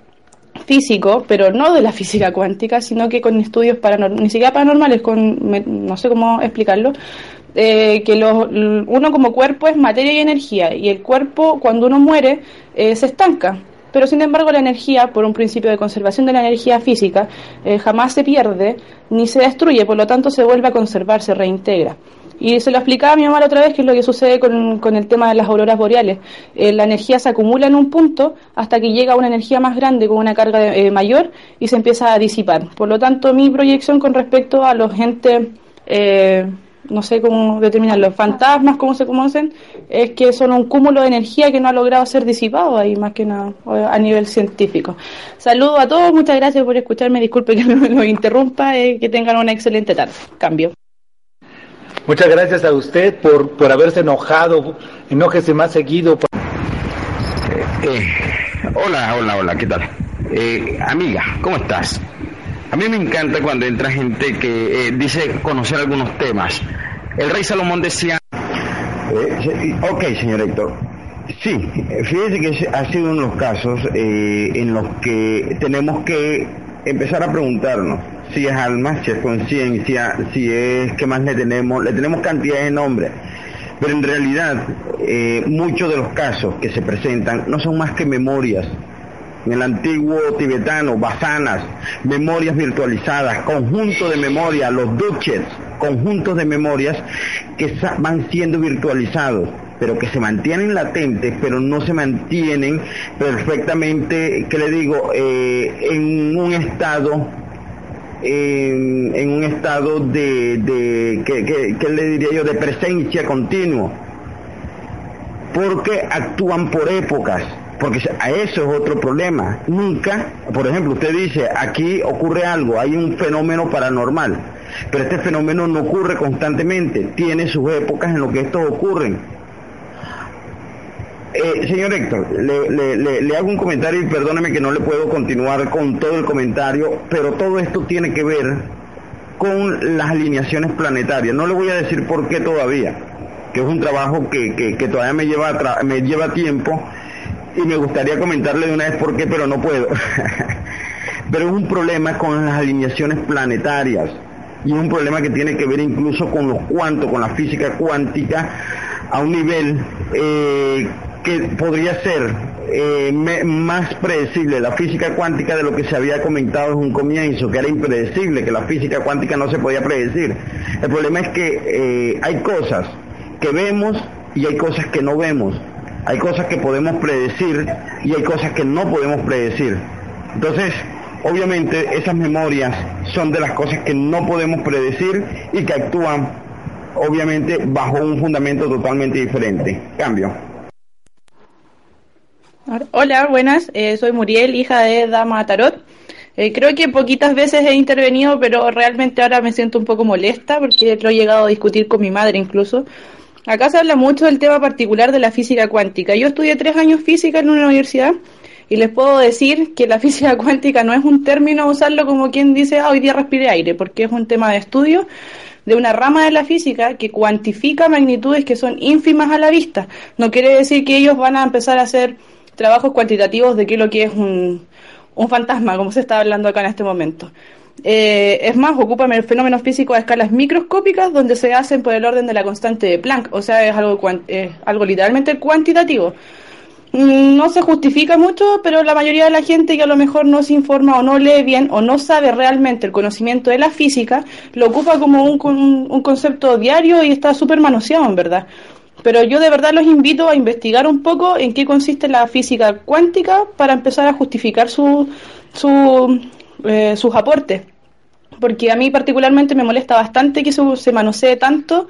físico, pero no de la física cuántica, sino que con estudios paranormales, ni siquiera paranormales, con, no sé cómo explicarlo, eh, que uno como cuerpo es materia y energía, y el cuerpo cuando uno muere se estanca. Pero sin embargo la energía, por un principio de conservación de la energía física, jamás se pierde ni se destruye, por lo tanto se vuelve a conservar, se reintegra. Y se lo explicaba a mi mamá otra vez, que es lo que sucede con, con el tema de las auroras boreales. Eh, la energía se acumula en un punto hasta que llega una energía más grande, con una carga eh, mayor, y se empieza a disipar. Por lo tanto, mi proyección con respecto a los entes, eh, no sé cómo determinarlo, fantasmas, como se conocen, es que son un cúmulo de energía que no ha logrado ser disipado ahí, más que nada, a nivel científico. Saludo a todos, muchas gracias por escucharme, disculpe que me lo interrumpa, que tengan una excelente tarde. Cambio. Muchas gracias a usted por, por haberse enojado. Enójese más seguido. Eh, eh, hola, hola, hola, ¿qué tal? Eh, amiga, ¿cómo estás? A mí me encanta cuando entra gente que dice conocer algunos temas. El rey Salomón decía... ok, señor Héctor. Sí, fíjese que ha sido uno de los casos en los que tenemos que empezar a preguntarnos si es alma, si es conciencia, si es que más le tenemos, le tenemos cantidad de nombres. Pero en realidad, eh, muchos de los casos que se presentan no son más que memorias. En el antiguo tibetano, basanas, memorias virtualizadas, conjuntos de memorias, los duches, conjuntos de memorias que van siendo virtualizados pero que se mantienen latentes, pero no se mantienen perfectamente, que le digo, eh, en un estado en, un estado de, de que, le diría yo, de presencia continua, porque actúan por épocas, porque a eso es otro problema. Nunca, por ejemplo, usted dice, aquí ocurre algo, hay un fenómeno paranormal, pero este fenómeno no ocurre constantemente, tiene sus épocas en lo que estos ocurren eh, señor Héctor, le, hago un comentario y perdóneme que no le puedo continuar con todo el comentario, pero todo esto tiene que ver con las alineaciones planetarias. No le voy a decir por qué todavía, que es un trabajo que, todavía me lleva, me lleva tiempo y me gustaría comentarle de una vez por qué, pero no puedo. pero es un problema con las alineaciones planetarias y es un problema que tiene que ver incluso con los cuantos, con la física cuántica a un nivel eh, que podría ser eh, más predecible la física cuántica de lo que se había comentado en un comienzo, que era impredecible, que la física cuántica no se podía predecir. El problema es que eh, hay cosas que vemos y hay cosas que no vemos. Hay cosas que podemos predecir y hay cosas que no podemos predecir. Entonces, obviamente esas memorias son de las cosas que no podemos predecir y que actúan obviamente bajo un fundamento totalmente diferente. Cambio. Hola, buenas. Eh, soy Muriel, hija de Dama Tarot. Eh, creo que poquitas veces he intervenido, pero realmente ahora me siento un poco molesta porque lo he llegado a discutir con mi madre incluso. Acá se habla mucho del tema particular de la física cuántica. Yo estudié tres años física en una universidad y les puedo decir que la física cuántica no es un término usarlo como quien dice, ah, hoy día respire aire, porque es un tema de estudio de una rama de la física que cuantifica magnitudes que son ínfimas a la vista. No quiere decir que ellos van a empezar a hacer trabajos cuantitativos de qué es lo que es un, un fantasma, como se está hablando acá en este momento. Eh, es más, ocupan fenómenos físicos a escalas microscópicas donde se hacen por el orden de la constante de Planck, o sea, es algo, es algo literalmente cuantitativo. Mm, no se justifica mucho, pero la mayoría de la gente que a lo mejor no se informa o no lee bien o no sabe realmente el conocimiento de la física, lo ocupa como un, un concepto diario y está súper manoseado, en verdad. Pero yo de verdad los invito a investigar un poco en qué consiste la física cuántica para empezar a justificar su, su, eh, sus aportes. Porque a mí particularmente me molesta bastante que se manosee tanto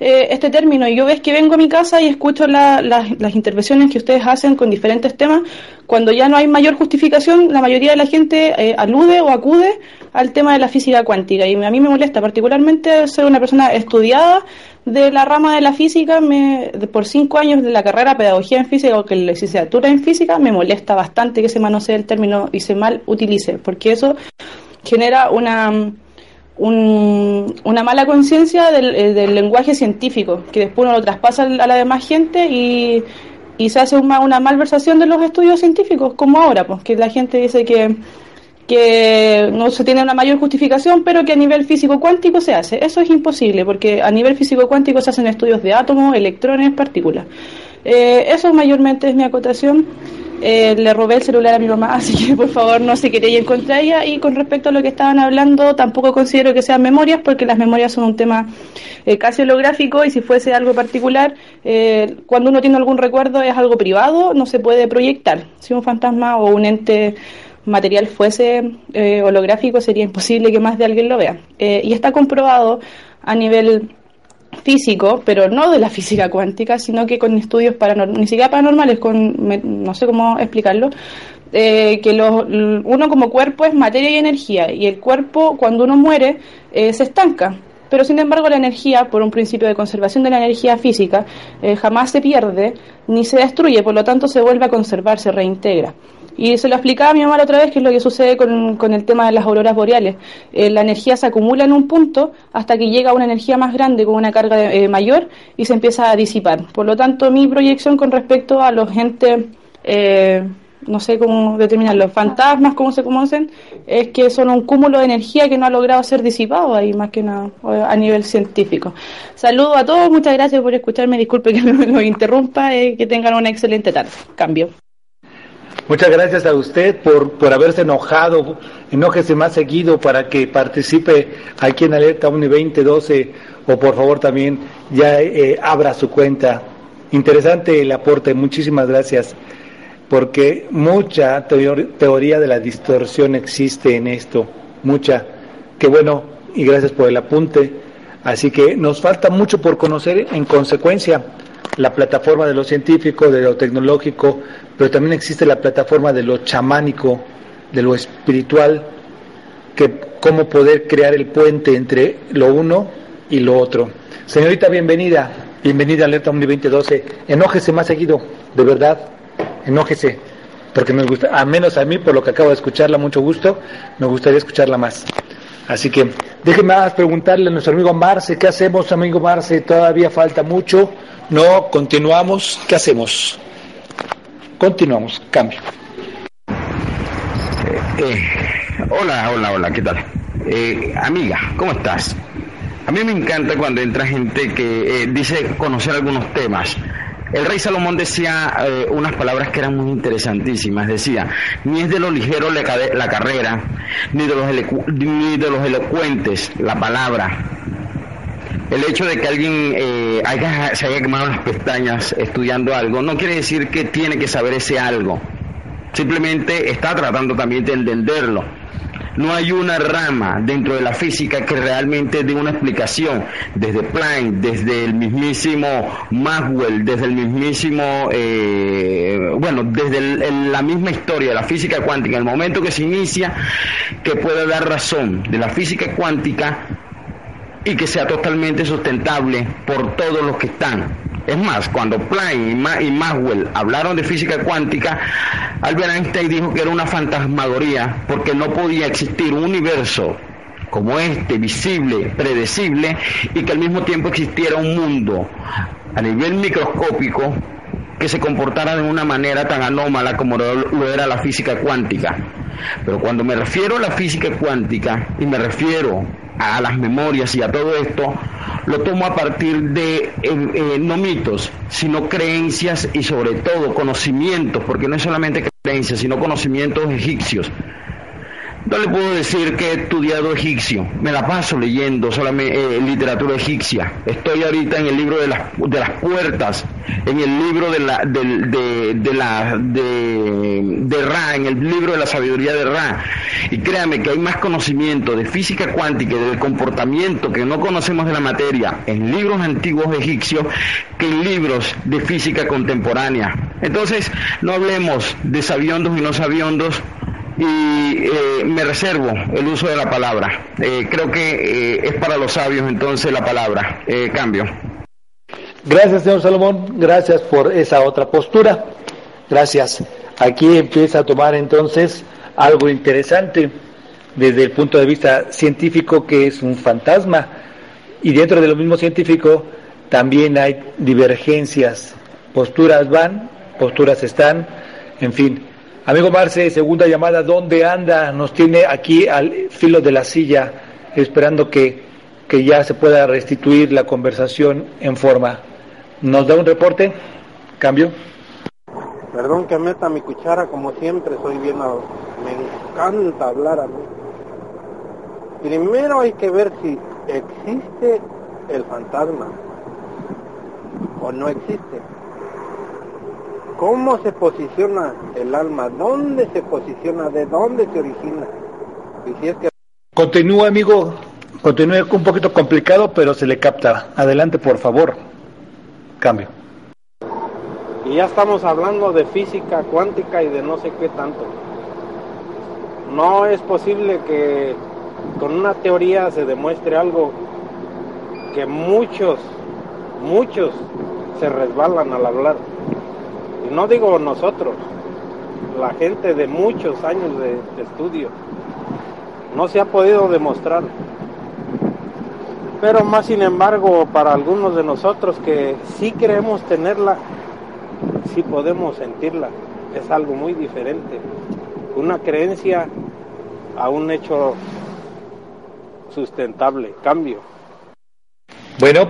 eh, este término. Y yo ves que vengo a mi casa y escucho las intervenciones que ustedes hacen con diferentes temas. Cuando ya no hay mayor justificación, la mayoría de la gente eh, alude o acude al tema de la física cuántica. Y a mí me molesta particularmente ser una persona estudiada de la rama de la física. Me, por cinco años de la carrera Pedagogía en Física o que la licenciatura en Física, me molesta bastante que se manosee el término y se mal utilice. Porque eso genera una una mala conciencia eh, del, lenguaje científico, que después uno lo traspasa a la demás gente y, y se hace una, una malversación de los estudios científicos, como ahora, pues que la gente dice que, que no se tiene una mayor justificación, pero que a nivel físico cuántico se hace. Eso es imposible, porque a nivel físico cuántico se hacen estudios de átomos, electrones, partículas. Eh, eso mayormente es mi acotación. Eh, le robé el celular a mi mamá, así que por favor no se queréis contra ella. Y con respecto a lo que estaban hablando, tampoco considero que sean memorias, porque las memorias son un tema eh, casi holográfico y si fuese algo particular, eh, cuando uno tiene algún recuerdo es algo privado, no se puede proyectar. Si un fantasma o un ente material fuese holográfico, sería imposible que más de alguien lo vea. y está comprobado a nivel físico, pero no de la física cuántica, sino que con estudios paranormales, ni siquiera paranormales, con, no sé cómo explicarlo, eh, que uno como cuerpo es materia y energía, y el cuerpo cuando uno muere eh, se estanca. Pero sin embargo la energía, por un principio de conservación de la energía física, eh, jamás se pierde ni se destruye, por lo tanto se vuelve a conservar, se reintegra. Y se lo explicaba a mi mamá otra vez, que es lo que sucede con, con el tema de las auroras boreales. Eh, la energía se acumula en un punto hasta que llega una energía más grande, con una carga eh, mayor, y se empieza a disipar. Por lo tanto, mi proyección con respecto a los gente, eh, no sé cómo determinar los fantasmas, cómo se conocen, es que son un cúmulo de energía que no ha logrado ser disipado ahí, más que nada, a nivel científico. Saludo a todos, muchas gracias por escucharme, disculpe que me lo interrumpa, que tengan una excelente tarde. Cambio. Muchas gracias a usted por, por haberse enojado. Enójese más seguido para que participe aquí en Alerta Uni 2012 o por favor también ya eh, abra su cuenta. Interesante el aporte, muchísimas gracias. Porque mucha teoría de la distorsión existe en esto, mucha. Qué bueno, y gracias por el apunte. Así que nos falta mucho por conocer en consecuencia la plataforma de lo científico, de lo tecnológico, pero también existe la plataforma de lo chamánico, de lo espiritual, que cómo poder crear el puente entre lo uno y lo otro. Señorita, bienvenida, bienvenida a Alerta Omni 2012. Enójese más seguido, de verdad, enójese, porque me gusta, a menos a mí, por lo que acabo de escucharla, mucho gusto, me gustaría escucharla más. Así que déjeme más preguntarle a nuestro amigo Marce, ¿qué hacemos, amigo Marce? Todavía falta mucho. No, continuamos. ¿Qué hacemos? Continuamos, cambio. Eh, hola, hola, hola, ¿qué tal? Eh, amiga, ¿cómo estás? A mí me encanta cuando entra gente que eh, dice conocer algunos temas. El rey Salomón decía eh, unas palabras que eran muy interesantísimas. Decía, ni es de lo ligero la, carrera, ni de, los ni de los elocuentes la palabra. El hecho de que alguien eh, se haya quemado las pestañas estudiando algo no quiere decir que tiene que saber ese algo. Simplemente está tratando también de entenderlo. No hay una rama dentro de la física que realmente dé una explicación. Desde Planck, desde el mismísimo Maxwell, desde el mismísimo, eh, bueno, desde la misma historia de la física cuántica, el momento que se inicia, que pueda dar razón de la física cuántica y que sea totalmente sustentable por todos los que están. Es más, cuando Planck y, Ma- y Maxwell hablaron de física cuántica, Albert Einstein dijo que era una fantasmagoría porque no podía existir un universo como este, visible, predecible, y que al mismo tiempo existiera un mundo a nivel microscópico que se comportara de una manera tan anómala como lo era la física cuántica. Pero cuando me refiero a la física cuántica y me refiero a las memorias y a todo esto, lo tomo a partir de eh, no mitos, sino creencias y sobre todo conocimientos, porque no es solamente creencias, sino conocimientos egipcios. No le puedo decir que he estudiado egipcio, me la paso leyendo solamente eh, literatura egipcia. Estoy ahorita en el libro de las, de las puertas, en el libro de la, del- de, de la, de, de Ra, en el libro de la sabiduría de Ra. Y créame que hay más conocimiento de física cuántica y del comportamiento que no conocemos de la materia en libros antiguos egipcios que en libros de física contemporánea. Entonces, no hablemos de sabiondos y no sabiondos y eh, me reservo el uso de la palabra. Eh, creo que eh, es para los sabios entonces la palabra. Eh, cambio. Gracias, señor Salomón. Gracias por esa otra postura. Gracias. Aquí empieza a tomar entonces algo interesante desde el punto de vista científico que es un fantasma. Y dentro de lo mismo científico también hay divergencias. Posturas van, posturas están, en fin. Amigo Marce, segunda llamada, ¿dónde anda? Nos tiene aquí al filo de la silla, esperando que, que ya se pueda restituir la conversación en forma. ¿Nos da un reporte? ¿Cambio? Perdón que meta mi cuchara como siempre, soy bien... Me encanta hablar a mí. Primero hay que ver si existe el fantasma o no existe. ¿Cómo se posiciona el alma? ¿Dónde se posiciona? ¿De dónde se origina? Y si es que Continúa, amigo. Continúa un poquito complicado, pero se le capta. Adelante, por favor. Cambio. Y ya estamos hablando de física cuántica y de no sé qué tanto. No es posible que con una teoría se demuestre algo que muchos, muchos se resbalan al hablar. No digo nosotros, la gente de muchos años de, de estudio. No se ha podido demostrar. Pero más sin embargo, para algunos de nosotros que sí queremos tenerla, sí podemos sentirla. Es algo muy diferente. Una creencia a un hecho sustentable. Cambio. Bueno,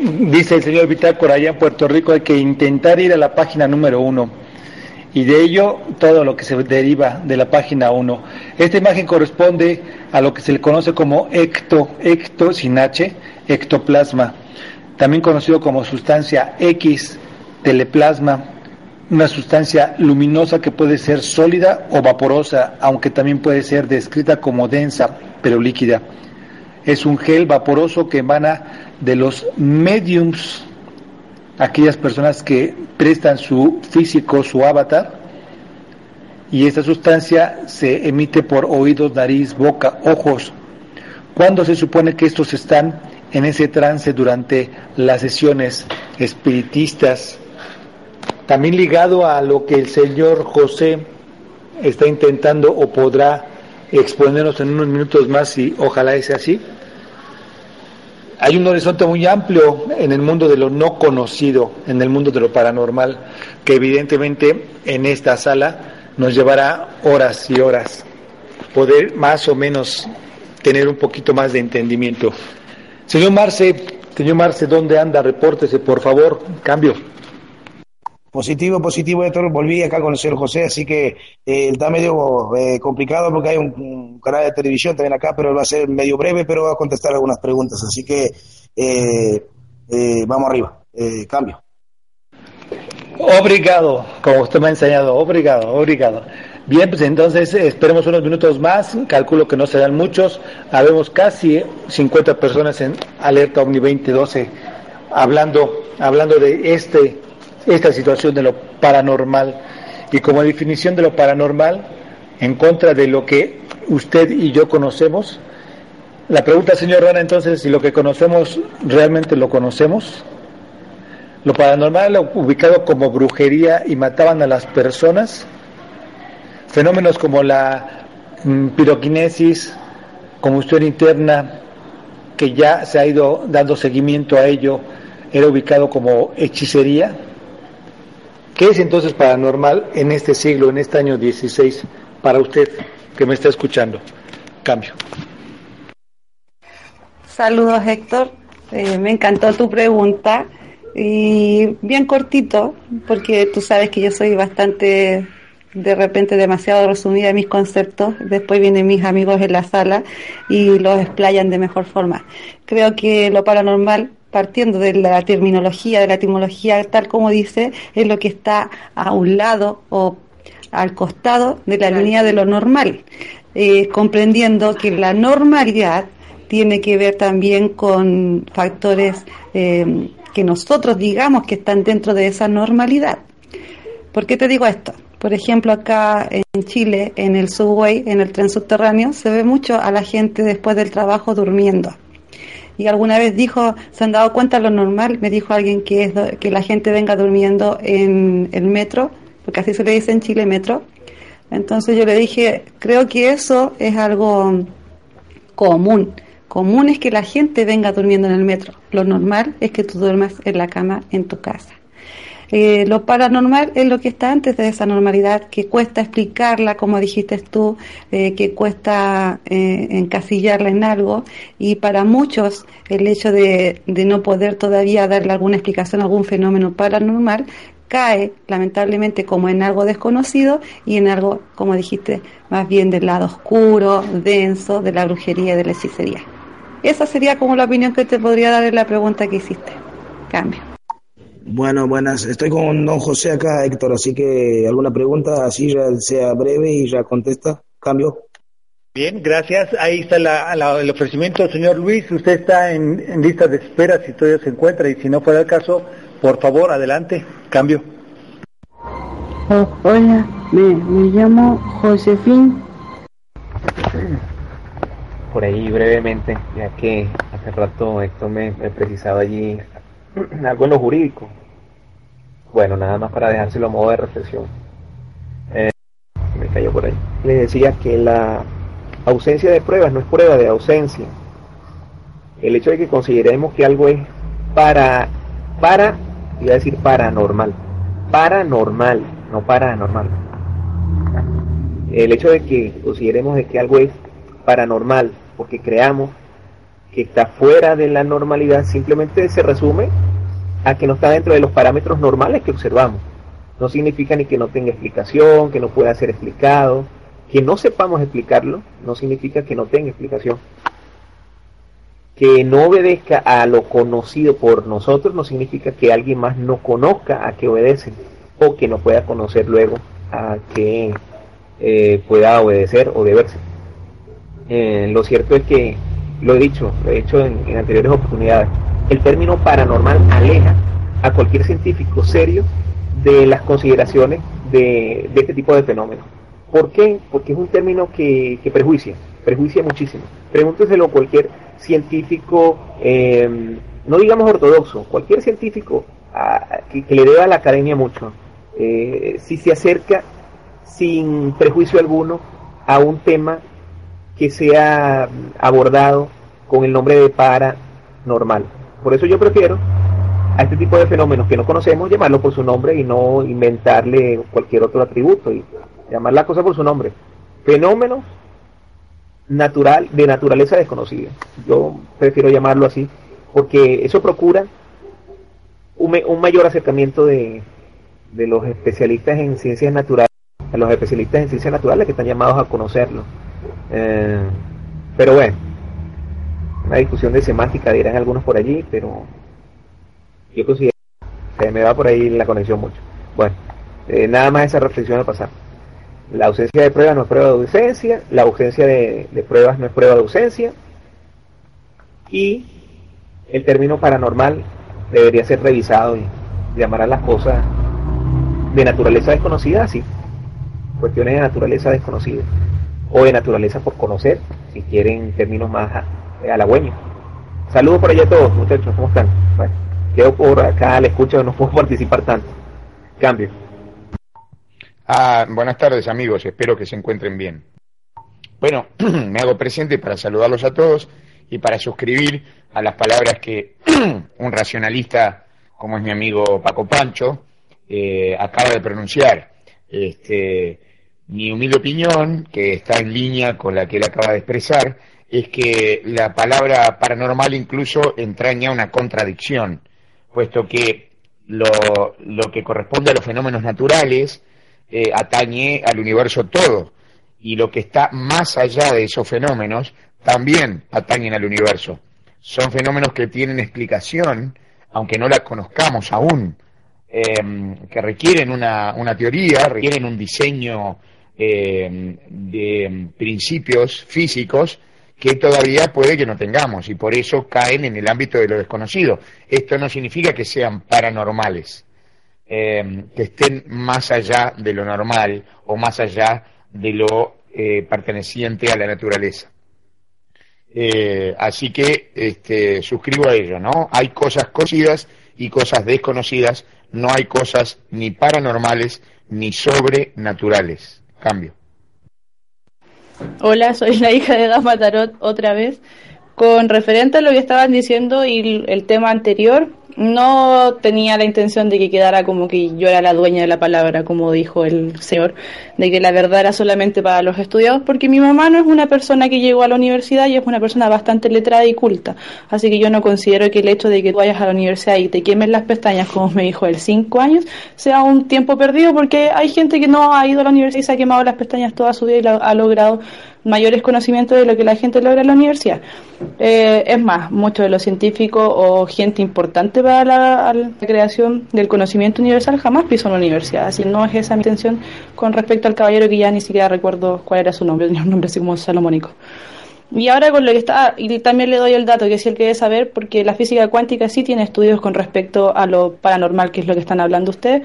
dice el señor Bitácora allá en Puerto Rico, hay que intentar ir a la página número uno. Y de ello todo lo que se deriva de la página 1. Esta imagen corresponde a lo que se le conoce como ecto, ecto sin H, ectoplasma, también conocido como sustancia X, teleplasma, una sustancia luminosa que puede ser sólida o vaporosa, aunque también puede ser descrita como densa, pero líquida. Es un gel vaporoso que emana de los mediums, aquellas personas que prestan su físico, su avatar, y esta sustancia se emite por oídos, nariz, boca, ojos. Cuando se supone que estos están en ese trance durante las sesiones espiritistas, también ligado a lo que el señor José está intentando o podrá exponernos en unos minutos más y ojalá sea así. hay un horizonte muy amplio en el mundo de lo no conocido, en el mundo de lo paranormal, que evidentemente en esta sala nos llevará horas y horas poder más o menos tener un poquito más de entendimiento. Señor Marce, señor Marce, ¿dónde anda? Repórtese, por favor. Cambio. Positivo, positivo, Héctor. Volví acá con el señor José, así que eh, está medio eh, complicado porque hay un, canal de televisión también acá, pero va a ser medio breve, pero va a contestar algunas preguntas. Así que eh, vamos arriba. cambio. Obrigado, como usted me ha enseñado. Obrigado, obrigado. Bien, pues entonces esperemos unos minutos más, calculo que no serán muchos, habemos casi 50 personas en Alerta Omni 2012 hablando, hablando de este, esta situación de lo paranormal y como definición de lo paranormal en contra de lo que usted y yo conocemos. La pregunta, señor Rana, entonces, si lo que conocemos realmente lo conocemos. Lo paranormal ubicado como brujería y mataban a las personas Fenómenos como la mm, piroquinesis, combustión interna, que ya se ha ido dando seguimiento a ello, era ubicado como hechicería. ¿Qué es entonces paranormal en este siglo, en este año 16, para usted que me está escuchando? Cambio. Saludos Héctor, eh, me encantó tu pregunta y bien cortito, porque tú sabes que yo soy bastante de repente demasiado resumida mis conceptos, después vienen mis amigos en la sala y los explayan de mejor forma. Creo que lo paranormal, partiendo de la terminología, de la etimología, tal como dice, es lo que está a un lado o al costado de la línea de lo normal, eh, comprendiendo que la normalidad tiene que ver también con factores eh, que nosotros digamos que están dentro de esa normalidad. ¿Por qué te digo esto? Por ejemplo, acá en Chile, en el subway, en el tren subterráneo, se ve mucho a la gente después del trabajo durmiendo. Y alguna vez dijo, ¿se han dado cuenta lo normal? Me dijo alguien que es que la gente venga durmiendo en el metro, porque así se le dice en Chile metro. Entonces yo le dije, creo que eso es algo común. Común es que la gente venga durmiendo en el metro. Lo normal es que tú duermas en la cama en tu casa. Eh, lo paranormal es lo que está antes de esa normalidad, que cuesta explicarla, como dijiste tú, eh, que cuesta eh, encasillarla en algo, y para muchos el hecho de, de no poder todavía darle alguna explicación a algún fenómeno paranormal cae lamentablemente como en algo desconocido y en algo, como dijiste, más bien del lado oscuro, denso, de la brujería y de la hechicería. Esa sería como la opinión que te podría dar en la pregunta que hiciste. Cambio. Bueno, buenas. Estoy con don José acá, Héctor, así que alguna pregunta, así ya sea breve y ya contesta. Cambio. Bien, gracias. Ahí está el ofrecimiento, señor Luis. Usted está en, en lista de espera si todavía se encuentra y si no fuera el caso, por favor, adelante. Cambio. Oh, hola, me, me llamo Josefín. Por ahí brevemente, ya que hace rato Héctor me, me precisaba allí algo en lo jurídico. Bueno, nada más para dejárselo a modo de reflexión. Eh, me cayó por ahí. Le decía que la ausencia de pruebas no es prueba de ausencia. El hecho de que consideremos que algo es para, para, iba a decir paranormal, paranormal, no paranormal. El hecho de que consideremos de que algo es paranormal porque creamos que está fuera de la normalidad simplemente se resume a que no está dentro de los parámetros normales que observamos. No significa ni que no tenga explicación, que no pueda ser explicado, que no sepamos explicarlo, no significa que no tenga explicación. Que no obedezca a lo conocido por nosotros no significa que alguien más no conozca a qué obedece o que no pueda conocer luego a qué eh, pueda obedecer o deberse. Eh, lo cierto es que lo he dicho, lo he dicho en, anteriores oportunidades, el término paranormal aleja a cualquier científico serio de las consideraciones de, este tipo de fenómenos. ¿Por qué? Porque es un término que, prejuicia, prejuicia muchísimo. Pregúnteselo a cualquier científico, em, no digamos ortodoxo, cualquier científico que, le deba a la academia mucho, eh, si se acerca sin prejuicio alguno a un tema que sea abordado con el nombre de para normal. Por eso yo prefiero a este tipo de fenómenos que no conocemos llamarlo por su nombre y no inventarle cualquier otro atributo y llamar la cosa por su nombre. Fenómenos natural, de naturaleza desconocida. Yo prefiero llamarlo así porque eso procura un, un mayor acercamiento de, los especialistas en ciencias naturales, a los especialistas en ciencias naturales que están llamados a conocerlo. Eh, pero bueno, una discusión de semántica dirán algunos por allí, pero yo considero que me va por ahí la conexión mucho. Bueno, eh, nada más esa reflexión a pasar. La ausencia de pruebas no es prueba de ausencia, la ausencia de, de pruebas no es prueba de ausencia, y el término paranormal debería ser revisado y llamar a las cosas de naturaleza desconocida, sí, cuestiones de naturaleza desconocida, o de naturaleza por conocer, si quieren términos más halagüeños. Saludos por allá a todos, muchachos, ¿cómo están? Bueno, quedo por acá, le escucho, no puedo participar tanto. Cambio. Ah, buenas tardes amigos, espero que se encuentren bien. Bueno, me hago presente para saludarlos a todos y para suscribir a las palabras que un racionalista como es mi amigo Paco Pancho eh, acaba de pronunciar. Este, mi humilde opinión, que está en línea con la que él acaba de expresar, es que la palabra paranormal incluso entraña una contradicción, puesto que lo, lo que corresponde a los fenómenos naturales eh, atañe al universo todo, y lo que está más allá de esos fenómenos también atañen al universo. Son fenómenos que tienen explicación, aunque no la conozcamos aún, eh, que requieren una, una, teoría, requieren un diseño eh, de principios físicos que todavía puede que no tengamos y por eso caen en el ámbito de lo desconocido. Esto no significa que sean paranormales, eh, que estén más allá de lo normal o más allá de lo eh, perteneciente a la naturaleza. Eh, así que este, suscribo a ello, ¿no? Hay cosas conocidas y cosas desconocidas, no hay cosas ni paranormales ni sobrenaturales. Cambio. Hola, soy la hija de Dama Tarot otra vez. Con referente a lo que estaban diciendo y el tema anterior, no tenía la intención de que quedara como que yo era la dueña de la palabra, como dijo el señor, de que la verdad era solamente para los estudiados, porque mi mamá no es una persona que llegó a la universidad y es una persona bastante letrada y culta. Así que yo no considero que el hecho de que tú vayas a la universidad y te quemes las pestañas, como me dijo él, cinco años, sea un tiempo perdido, porque hay gente que no ha ido a la universidad y se ha quemado las pestañas toda su vida y ha logrado mayores conocimientos de lo que la gente logra en la universidad. Eh, es más, muchos de los científicos o gente importante para la, la, creación del conocimiento universal jamás pisó en la universidad, así no es esa mi intención con respecto al caballero que ya ni siquiera recuerdo cuál era su nombre, tenía un nombre así como salomónico. Y ahora con lo que está, y también le doy el dato que si él quiere saber, porque la física cuántica sí tiene estudios con respecto a lo paranormal, que es lo que están hablando ustedes,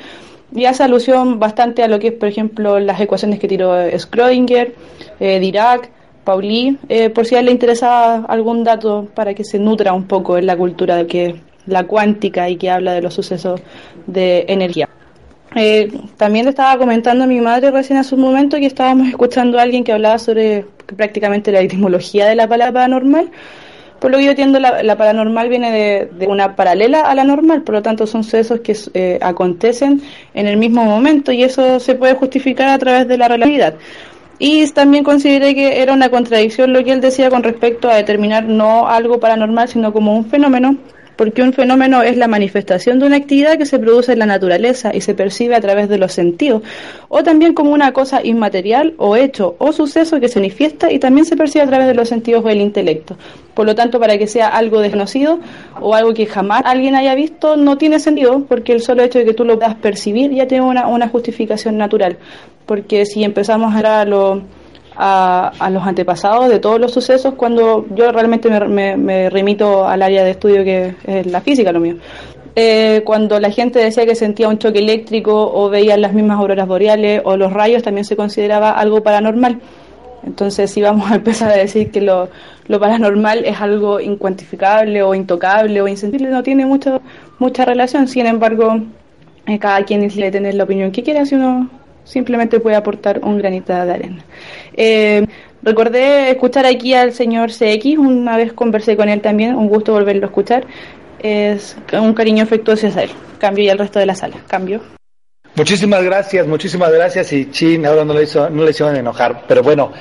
y hace alusión bastante a lo que es, por ejemplo, las ecuaciones que tiró Schrödinger, eh, Dirac, Pauli, eh, por si a él le interesaba algún dato para que se nutra un poco en la cultura de que la cuántica y que habla de los sucesos de energía. Eh, también estaba comentando a mi madre recién hace un momento que estábamos escuchando a alguien que hablaba sobre prácticamente la etimología de la palabra paranormal. Por lo que yo entiendo, la, paranormal viene de, de, una paralela a la normal, por lo tanto son sucesos que eh, acontecen en el mismo momento y eso se puede justificar a través de la relatividad. Y también consideré que era una contradicción lo que él decía con respecto a determinar no algo paranormal, sino como un fenómeno, porque un fenómeno es la manifestación de una actividad que se produce en la naturaleza y se percibe a través de los sentidos, o también como una cosa inmaterial o hecho o suceso que se manifiesta y también se percibe a través de los sentidos o el intelecto. Por lo tanto, para que sea algo desconocido o algo que jamás alguien haya visto, no tiene sentido, porque el solo hecho de que tú lo puedas percibir ya tiene una, una justificación natural. Porque si empezamos a lo a, a, los antepasados de todos los sucesos cuando yo realmente me, me, remito al área de estudio que es la física lo mío. Eh, cuando la gente decía que sentía un choque eléctrico o veía las mismas auroras boreales o los rayos también se consideraba algo paranormal. Entonces si vamos a empezar a decir que lo, lo paranormal es algo incuantificable o intocable o insensible, no tiene mucho, mucha relación. Sin embargo, eh, cada quien debe tener la opinión que quiera si uno simplemente puede aportar un granito de arena. Eh, recordé escuchar aquí al señor CX, una vez conversé con él también, un gusto volverlo a escuchar. Es un cariño afectuoso hacia él. Cambio y al resto de la sala. Cambio. Muchísimas gracias, muchísimas gracias y chin, ahora no le, hizo, no le hicieron enojar, pero bueno,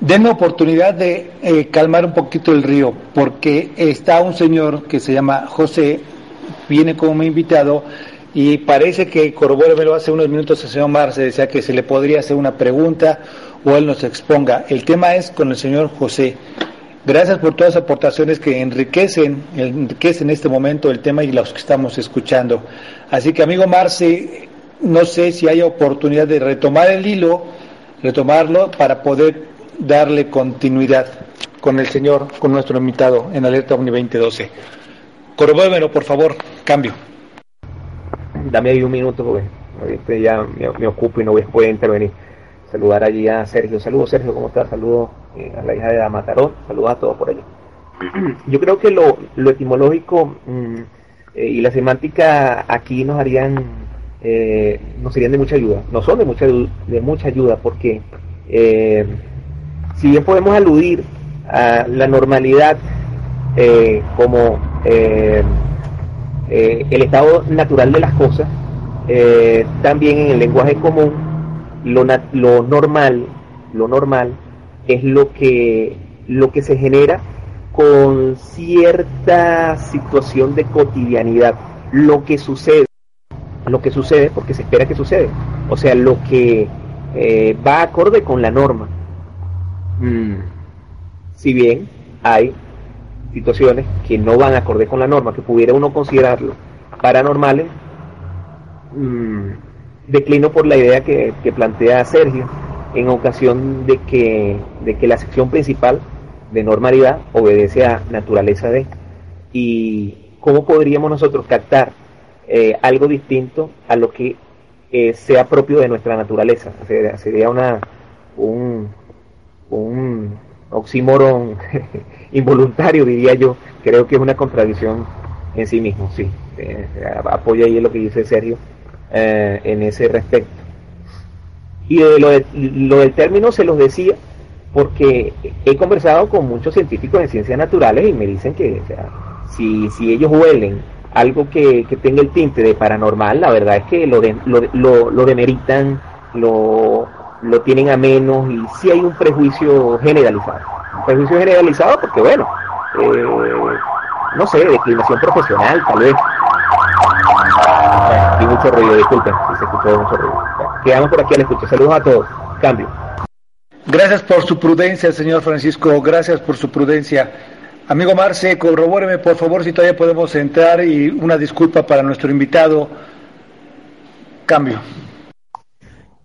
denme oportunidad de eh, calmar un poquito el río, porque está un señor que se llama José, viene como invitado y parece que lo hace unos minutos el señor Marce, decía que se le podría hacer una pregunta o él nos exponga. El tema es con el señor José. Gracias por todas las aportaciones que enriquecen, enriquecen en este momento el tema y los que estamos escuchando. Así que amigo Marce, no sé si hay oportunidad de retomar el hilo, retomarlo para poder darle continuidad con el señor, con nuestro invitado en Alerta Omni 2012. Corroborémelo, por favor, cambio. Dame ahí un minuto, porque este ya me, ocupo y no voy a poder intervenir. Saludar allí a Sergio. Saludos, Sergio, ¿cómo estás? Saludos eh, a la hija de Damatarón. Saludos a todos por allí. Yo creo que lo, etimológico mm, eh, y la semántica aquí nos harían eh, nos serían de mucha ayuda. No son de mucha, de mucha ayuda porque eh, si bien podemos aludir a la normalidad eh, el estado natural de las cosas, también en el lenguaje común lo, lo normal, lo normal es lo que, lo que se genera con cierta situación de cotidianidad, lo que sucede lo que sucede porque se espera que sucede. O sea, lo que eh, va acorde con la norma. Mm. Si bien hay situaciones que no van acorde con la norma, que pudiera uno considerarlo paranormales, mm, declino por la idea que, plantea Sergio en ocasión de que, de que la sección principal de normalidad obedece a naturaleza de. ¿Y cómo podríamos nosotros captar eh, algo distinto a lo que eh, sea propio de nuestra naturaleza. Sería, una, un, un oxímoron involuntario, diría yo. Creo que es una contradicción en sí mismo, sí. Eh, apoyo ahí lo que dice Sergio en ese respecto. Y lo, lo del término se los decía porque he conversado con muchos científicos en ciencias naturales y me dicen que si, si ellos huelen algo que, tenga el tinte de paranormal, la verdad es que lo, de, lo, lo, demeritan, lo, lo tienen a menos y sí hay un prejuicio generalizado. Un prejuicio generalizado porque, bueno, eh, no sé, declinación profesional, tal vez. y mucho ruido, disculpen si se escuchó mucho ruido. Quedamos por aquí al escucha. Saludos a todos. Cambio. Gracias por su prudencia, señor Francisco. Gracias por su prudencia. Amigo Marce, corrobóreme por favor si todavía podemos entrar y una disculpa para nuestro invitado. Cambio.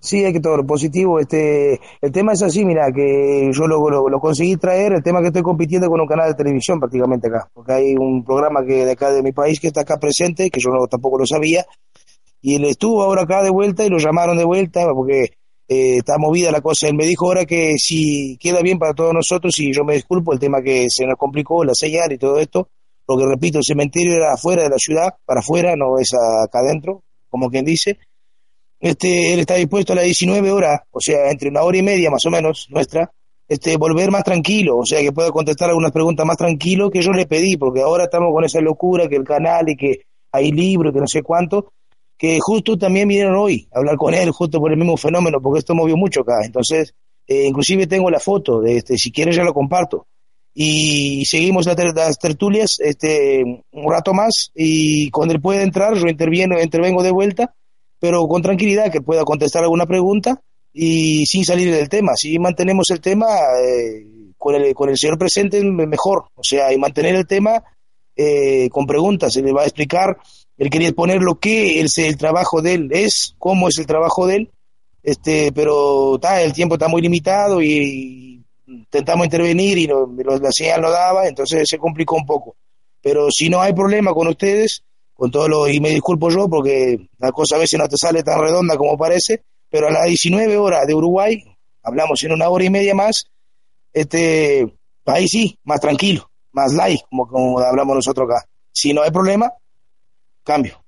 Sí, hay que todo positivo. Este, el tema es así, mira, que yo lo, lo, conseguí traer, el tema que estoy compitiendo con un canal de televisión prácticamente acá, porque hay un programa que de acá de mi país que está acá presente, que yo no, tampoco lo sabía, y él estuvo ahora acá de vuelta y lo llamaron de vuelta porque eh, está movida la cosa. Él me dijo ahora que si queda bien para todos nosotros, y yo me disculpo el tema que se nos complicó, la señal y todo esto, porque repito, el cementerio era afuera de la ciudad, para afuera, no es acá adentro, como quien dice. Este, él está dispuesto a las 19 horas, o sea, entre una hora y media más o menos, nuestra, este, volver más tranquilo, o sea, que pueda contestar algunas preguntas más tranquilo que yo le pedí, porque ahora estamos con esa locura que el canal y que hay libros, que no sé cuánto, que justo también vinieron hoy a hablar con él, justo por el mismo fenómeno, porque esto movió mucho acá. Entonces, eh, inclusive tengo la foto, de este, si quieres ya lo comparto. Y seguimos las, tertulias este, un rato más y cuando él pueda entrar, yo interviene, intervengo de vuelta, pero con tranquilidad, que pueda contestar alguna pregunta y sin salir del tema. Si mantenemos el tema eh, con, el, con el señor presente, mejor. O sea, y mantener el tema eh, con preguntas, se le va a explicar él quería poner lo que el, trabajo de él es, cómo es el trabajo de él, este, pero ta, el tiempo está muy limitado y, intentamos intervenir y lo, la señal no daba, entonces se complicó un poco. Pero si no hay problema con ustedes, con todo lo, y me disculpo yo porque la cosa a veces no te sale tan redonda como parece, pero a las 19 horas de Uruguay, hablamos en una hora y media más, este, ahí sí, más tranquilo, más light, como, como hablamos nosotros acá. Si no hay problema, Cambio.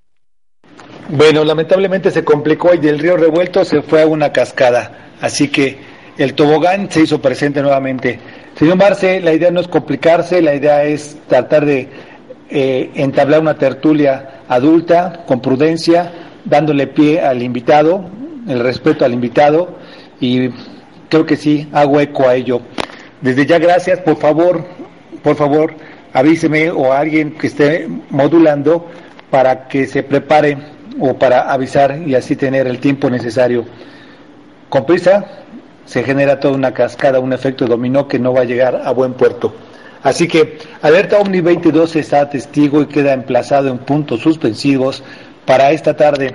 Bueno, lamentablemente se complicó y del río revuelto se fue a una cascada. Así que el tobogán se hizo presente nuevamente. Señor Marce, la idea no es complicarse, la idea es tratar de eh, entablar una tertulia adulta, con prudencia, dándole pie al invitado, el respeto al invitado, y creo que sí, hago eco a ello. Desde ya, gracias, por favor, por favor, avíseme o a alguien que esté modulando para que se prepare o para avisar y así tener el tiempo necesario. Con prisa se genera toda una cascada, un efecto dominó que no va a llegar a buen puerto. Así que Alerta Omni 22 está testigo y queda emplazado en puntos suspensivos para esta tarde,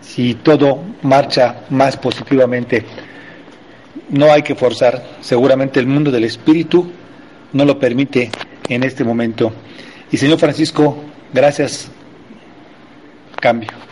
si todo marcha más positivamente. No hay que forzar, seguramente el mundo del espíritu no lo permite en este momento. Y señor Francisco, gracias. Cambio.